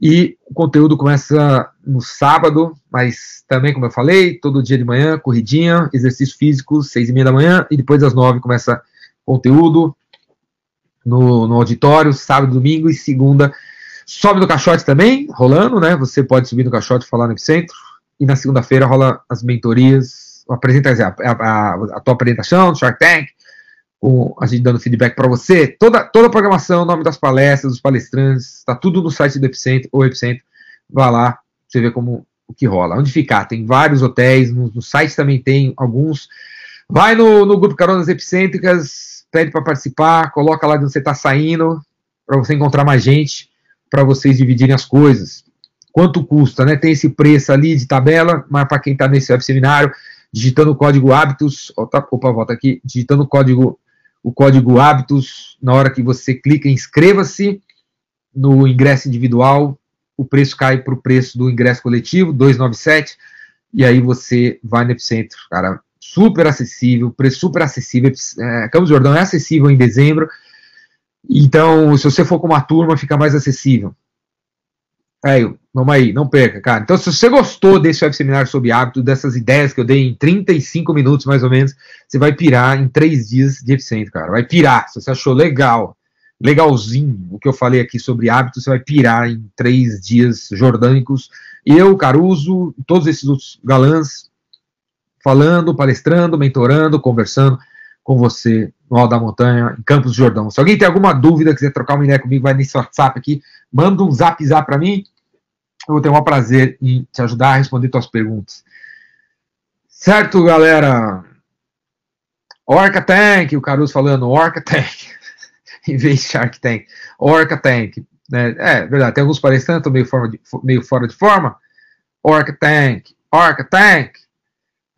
[SPEAKER 2] E o conteúdo começa no sábado, mas também, como eu falei, todo dia de manhã, corridinha, exercícios físicos, seis e meia da manhã, e depois das nove começa conteúdo no, no auditório, sábado, domingo e segunda Sobe no caixote também, rolando, né? Você pode subir no caixote falar no Epicentro. E na segunda-feira rola as mentorias, a, a, a, tua apresentação do Shark Tank, a gente dando feedback para você. Toda, toda a programação, nome das palestras, dos palestrantes, está tudo no site do Epicentro, ou Epicentro. Vá lá, você vê como o que rola. Onde ficar? Tem vários hotéis, no, no site também tem alguns. Vai no, no grupo Caronas Epicêntricas, pede para participar, coloca lá de onde você está saindo, para você encontrar mais gente para vocês dividirem as coisas. Quanto custa, né? Tem esse preço ali de tabela, mas para quem está nesse web seminário, digitando o código hábitos, opa, opa, volta aqui, digitando o código, o código hábitos, na hora que você clica inscreva-se no ingresso individual, o preço cai para o preço do ingresso coletivo, 297, e aí você vai no Epicentro, cara, super acessível, preço super acessível, é, Campos Jordão é acessível em dezembro, então, se você for com uma turma, fica mais acessível. Aí, vamos aí, não perca, cara. Então, se você gostou desse web seminário sobre hábito, dessas ideias que eu dei em 35 minutos mais ou menos, você vai pirar em três dias de Epicentro, cara. Vai pirar, se você achou legal. legalzinho o que eu falei aqui sobre hábitos, você vai pirar em três dias jordânicos. Eu, Caruso, todos esses outros galãs, falando, palestrando, mentorando, conversando com você no Alto da Montanha, em Campos do Jordão. Se alguém tem alguma dúvida, quiser trocar uma ideia comigo, vai nesse WhatsApp aqui, manda um zap zap para mim. Eu vou ter um prazer em te ajudar a responder suas perguntas. Certo, galera? Orca Tank, o Caruso falando, Orca Tank, em vez de Shark Tank. Orca Tank. Né? É verdade, tem alguns palestrantes meio, forma de, meio fora de forma. Orca Tank, Orca Tank.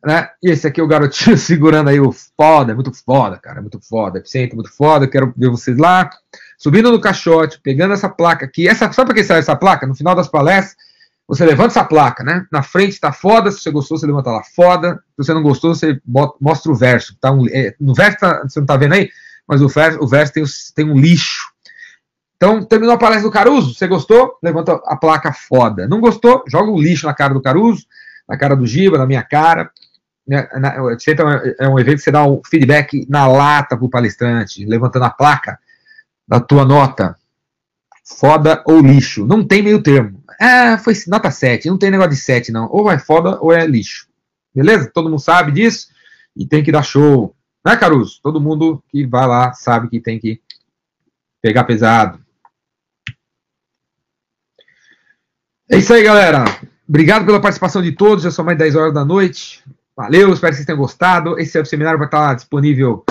[SPEAKER 2] Né? E esse aqui é o garotinho segurando aí o foda, é muito foda, cara, é muito foda, eficiente, muito foda, quero ver vocês lá, subindo no caixote, pegando essa placa aqui, essa, sabe para que serve essa placa? No final das palestras, você levanta essa placa, né? Na frente está foda, se você gostou, você levanta lá foda, se você não gostou, você bota, mostra o verso, tá um, é, no verso tá, você não tá vendo aí, mas o verso, o verso tem, tem um lixo, então, terminou a palestra do Caruso, você gostou? Levanta a placa foda. Não gostou? Joga um lixo na cara do Caruso, na cara do Giba, na minha cara, né, é um evento que você dá um feedback na lata para o palestrante, levantando a placa da tua nota. Foda ou lixo. Não tem meio termo. Ah, foi nota 7. Não tem negócio de 7, não. Ou é foda ou é lixo. Beleza? Todo mundo sabe disso e tem que dar show. Né, Caruso? Todo mundo que vai lá sabe que tem que pegar pesado. É isso aí, galera. Obrigado pela participação de todos. Já são mais 10 horas da noite. Valeu, espero que vocês tenham gostado. Esse seminário vai estar disponível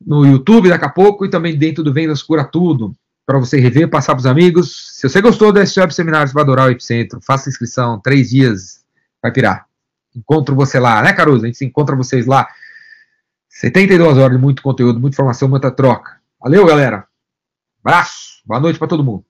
[SPEAKER 2] no YouTube daqui a pouco e também dentro do Vendas Cura Tudo, para você rever, passar para os amigos. Se você gostou desse web seminário, você vai adorar o Epicentro. Faça inscrição, três dias, vai pirar. Encontro você lá, né, Caruso? A gente se encontra vocês lá. 72 horas de muito conteúdo, muita informação, muita troca. Valeu, galera. Abraço. Boa noite para todo mundo.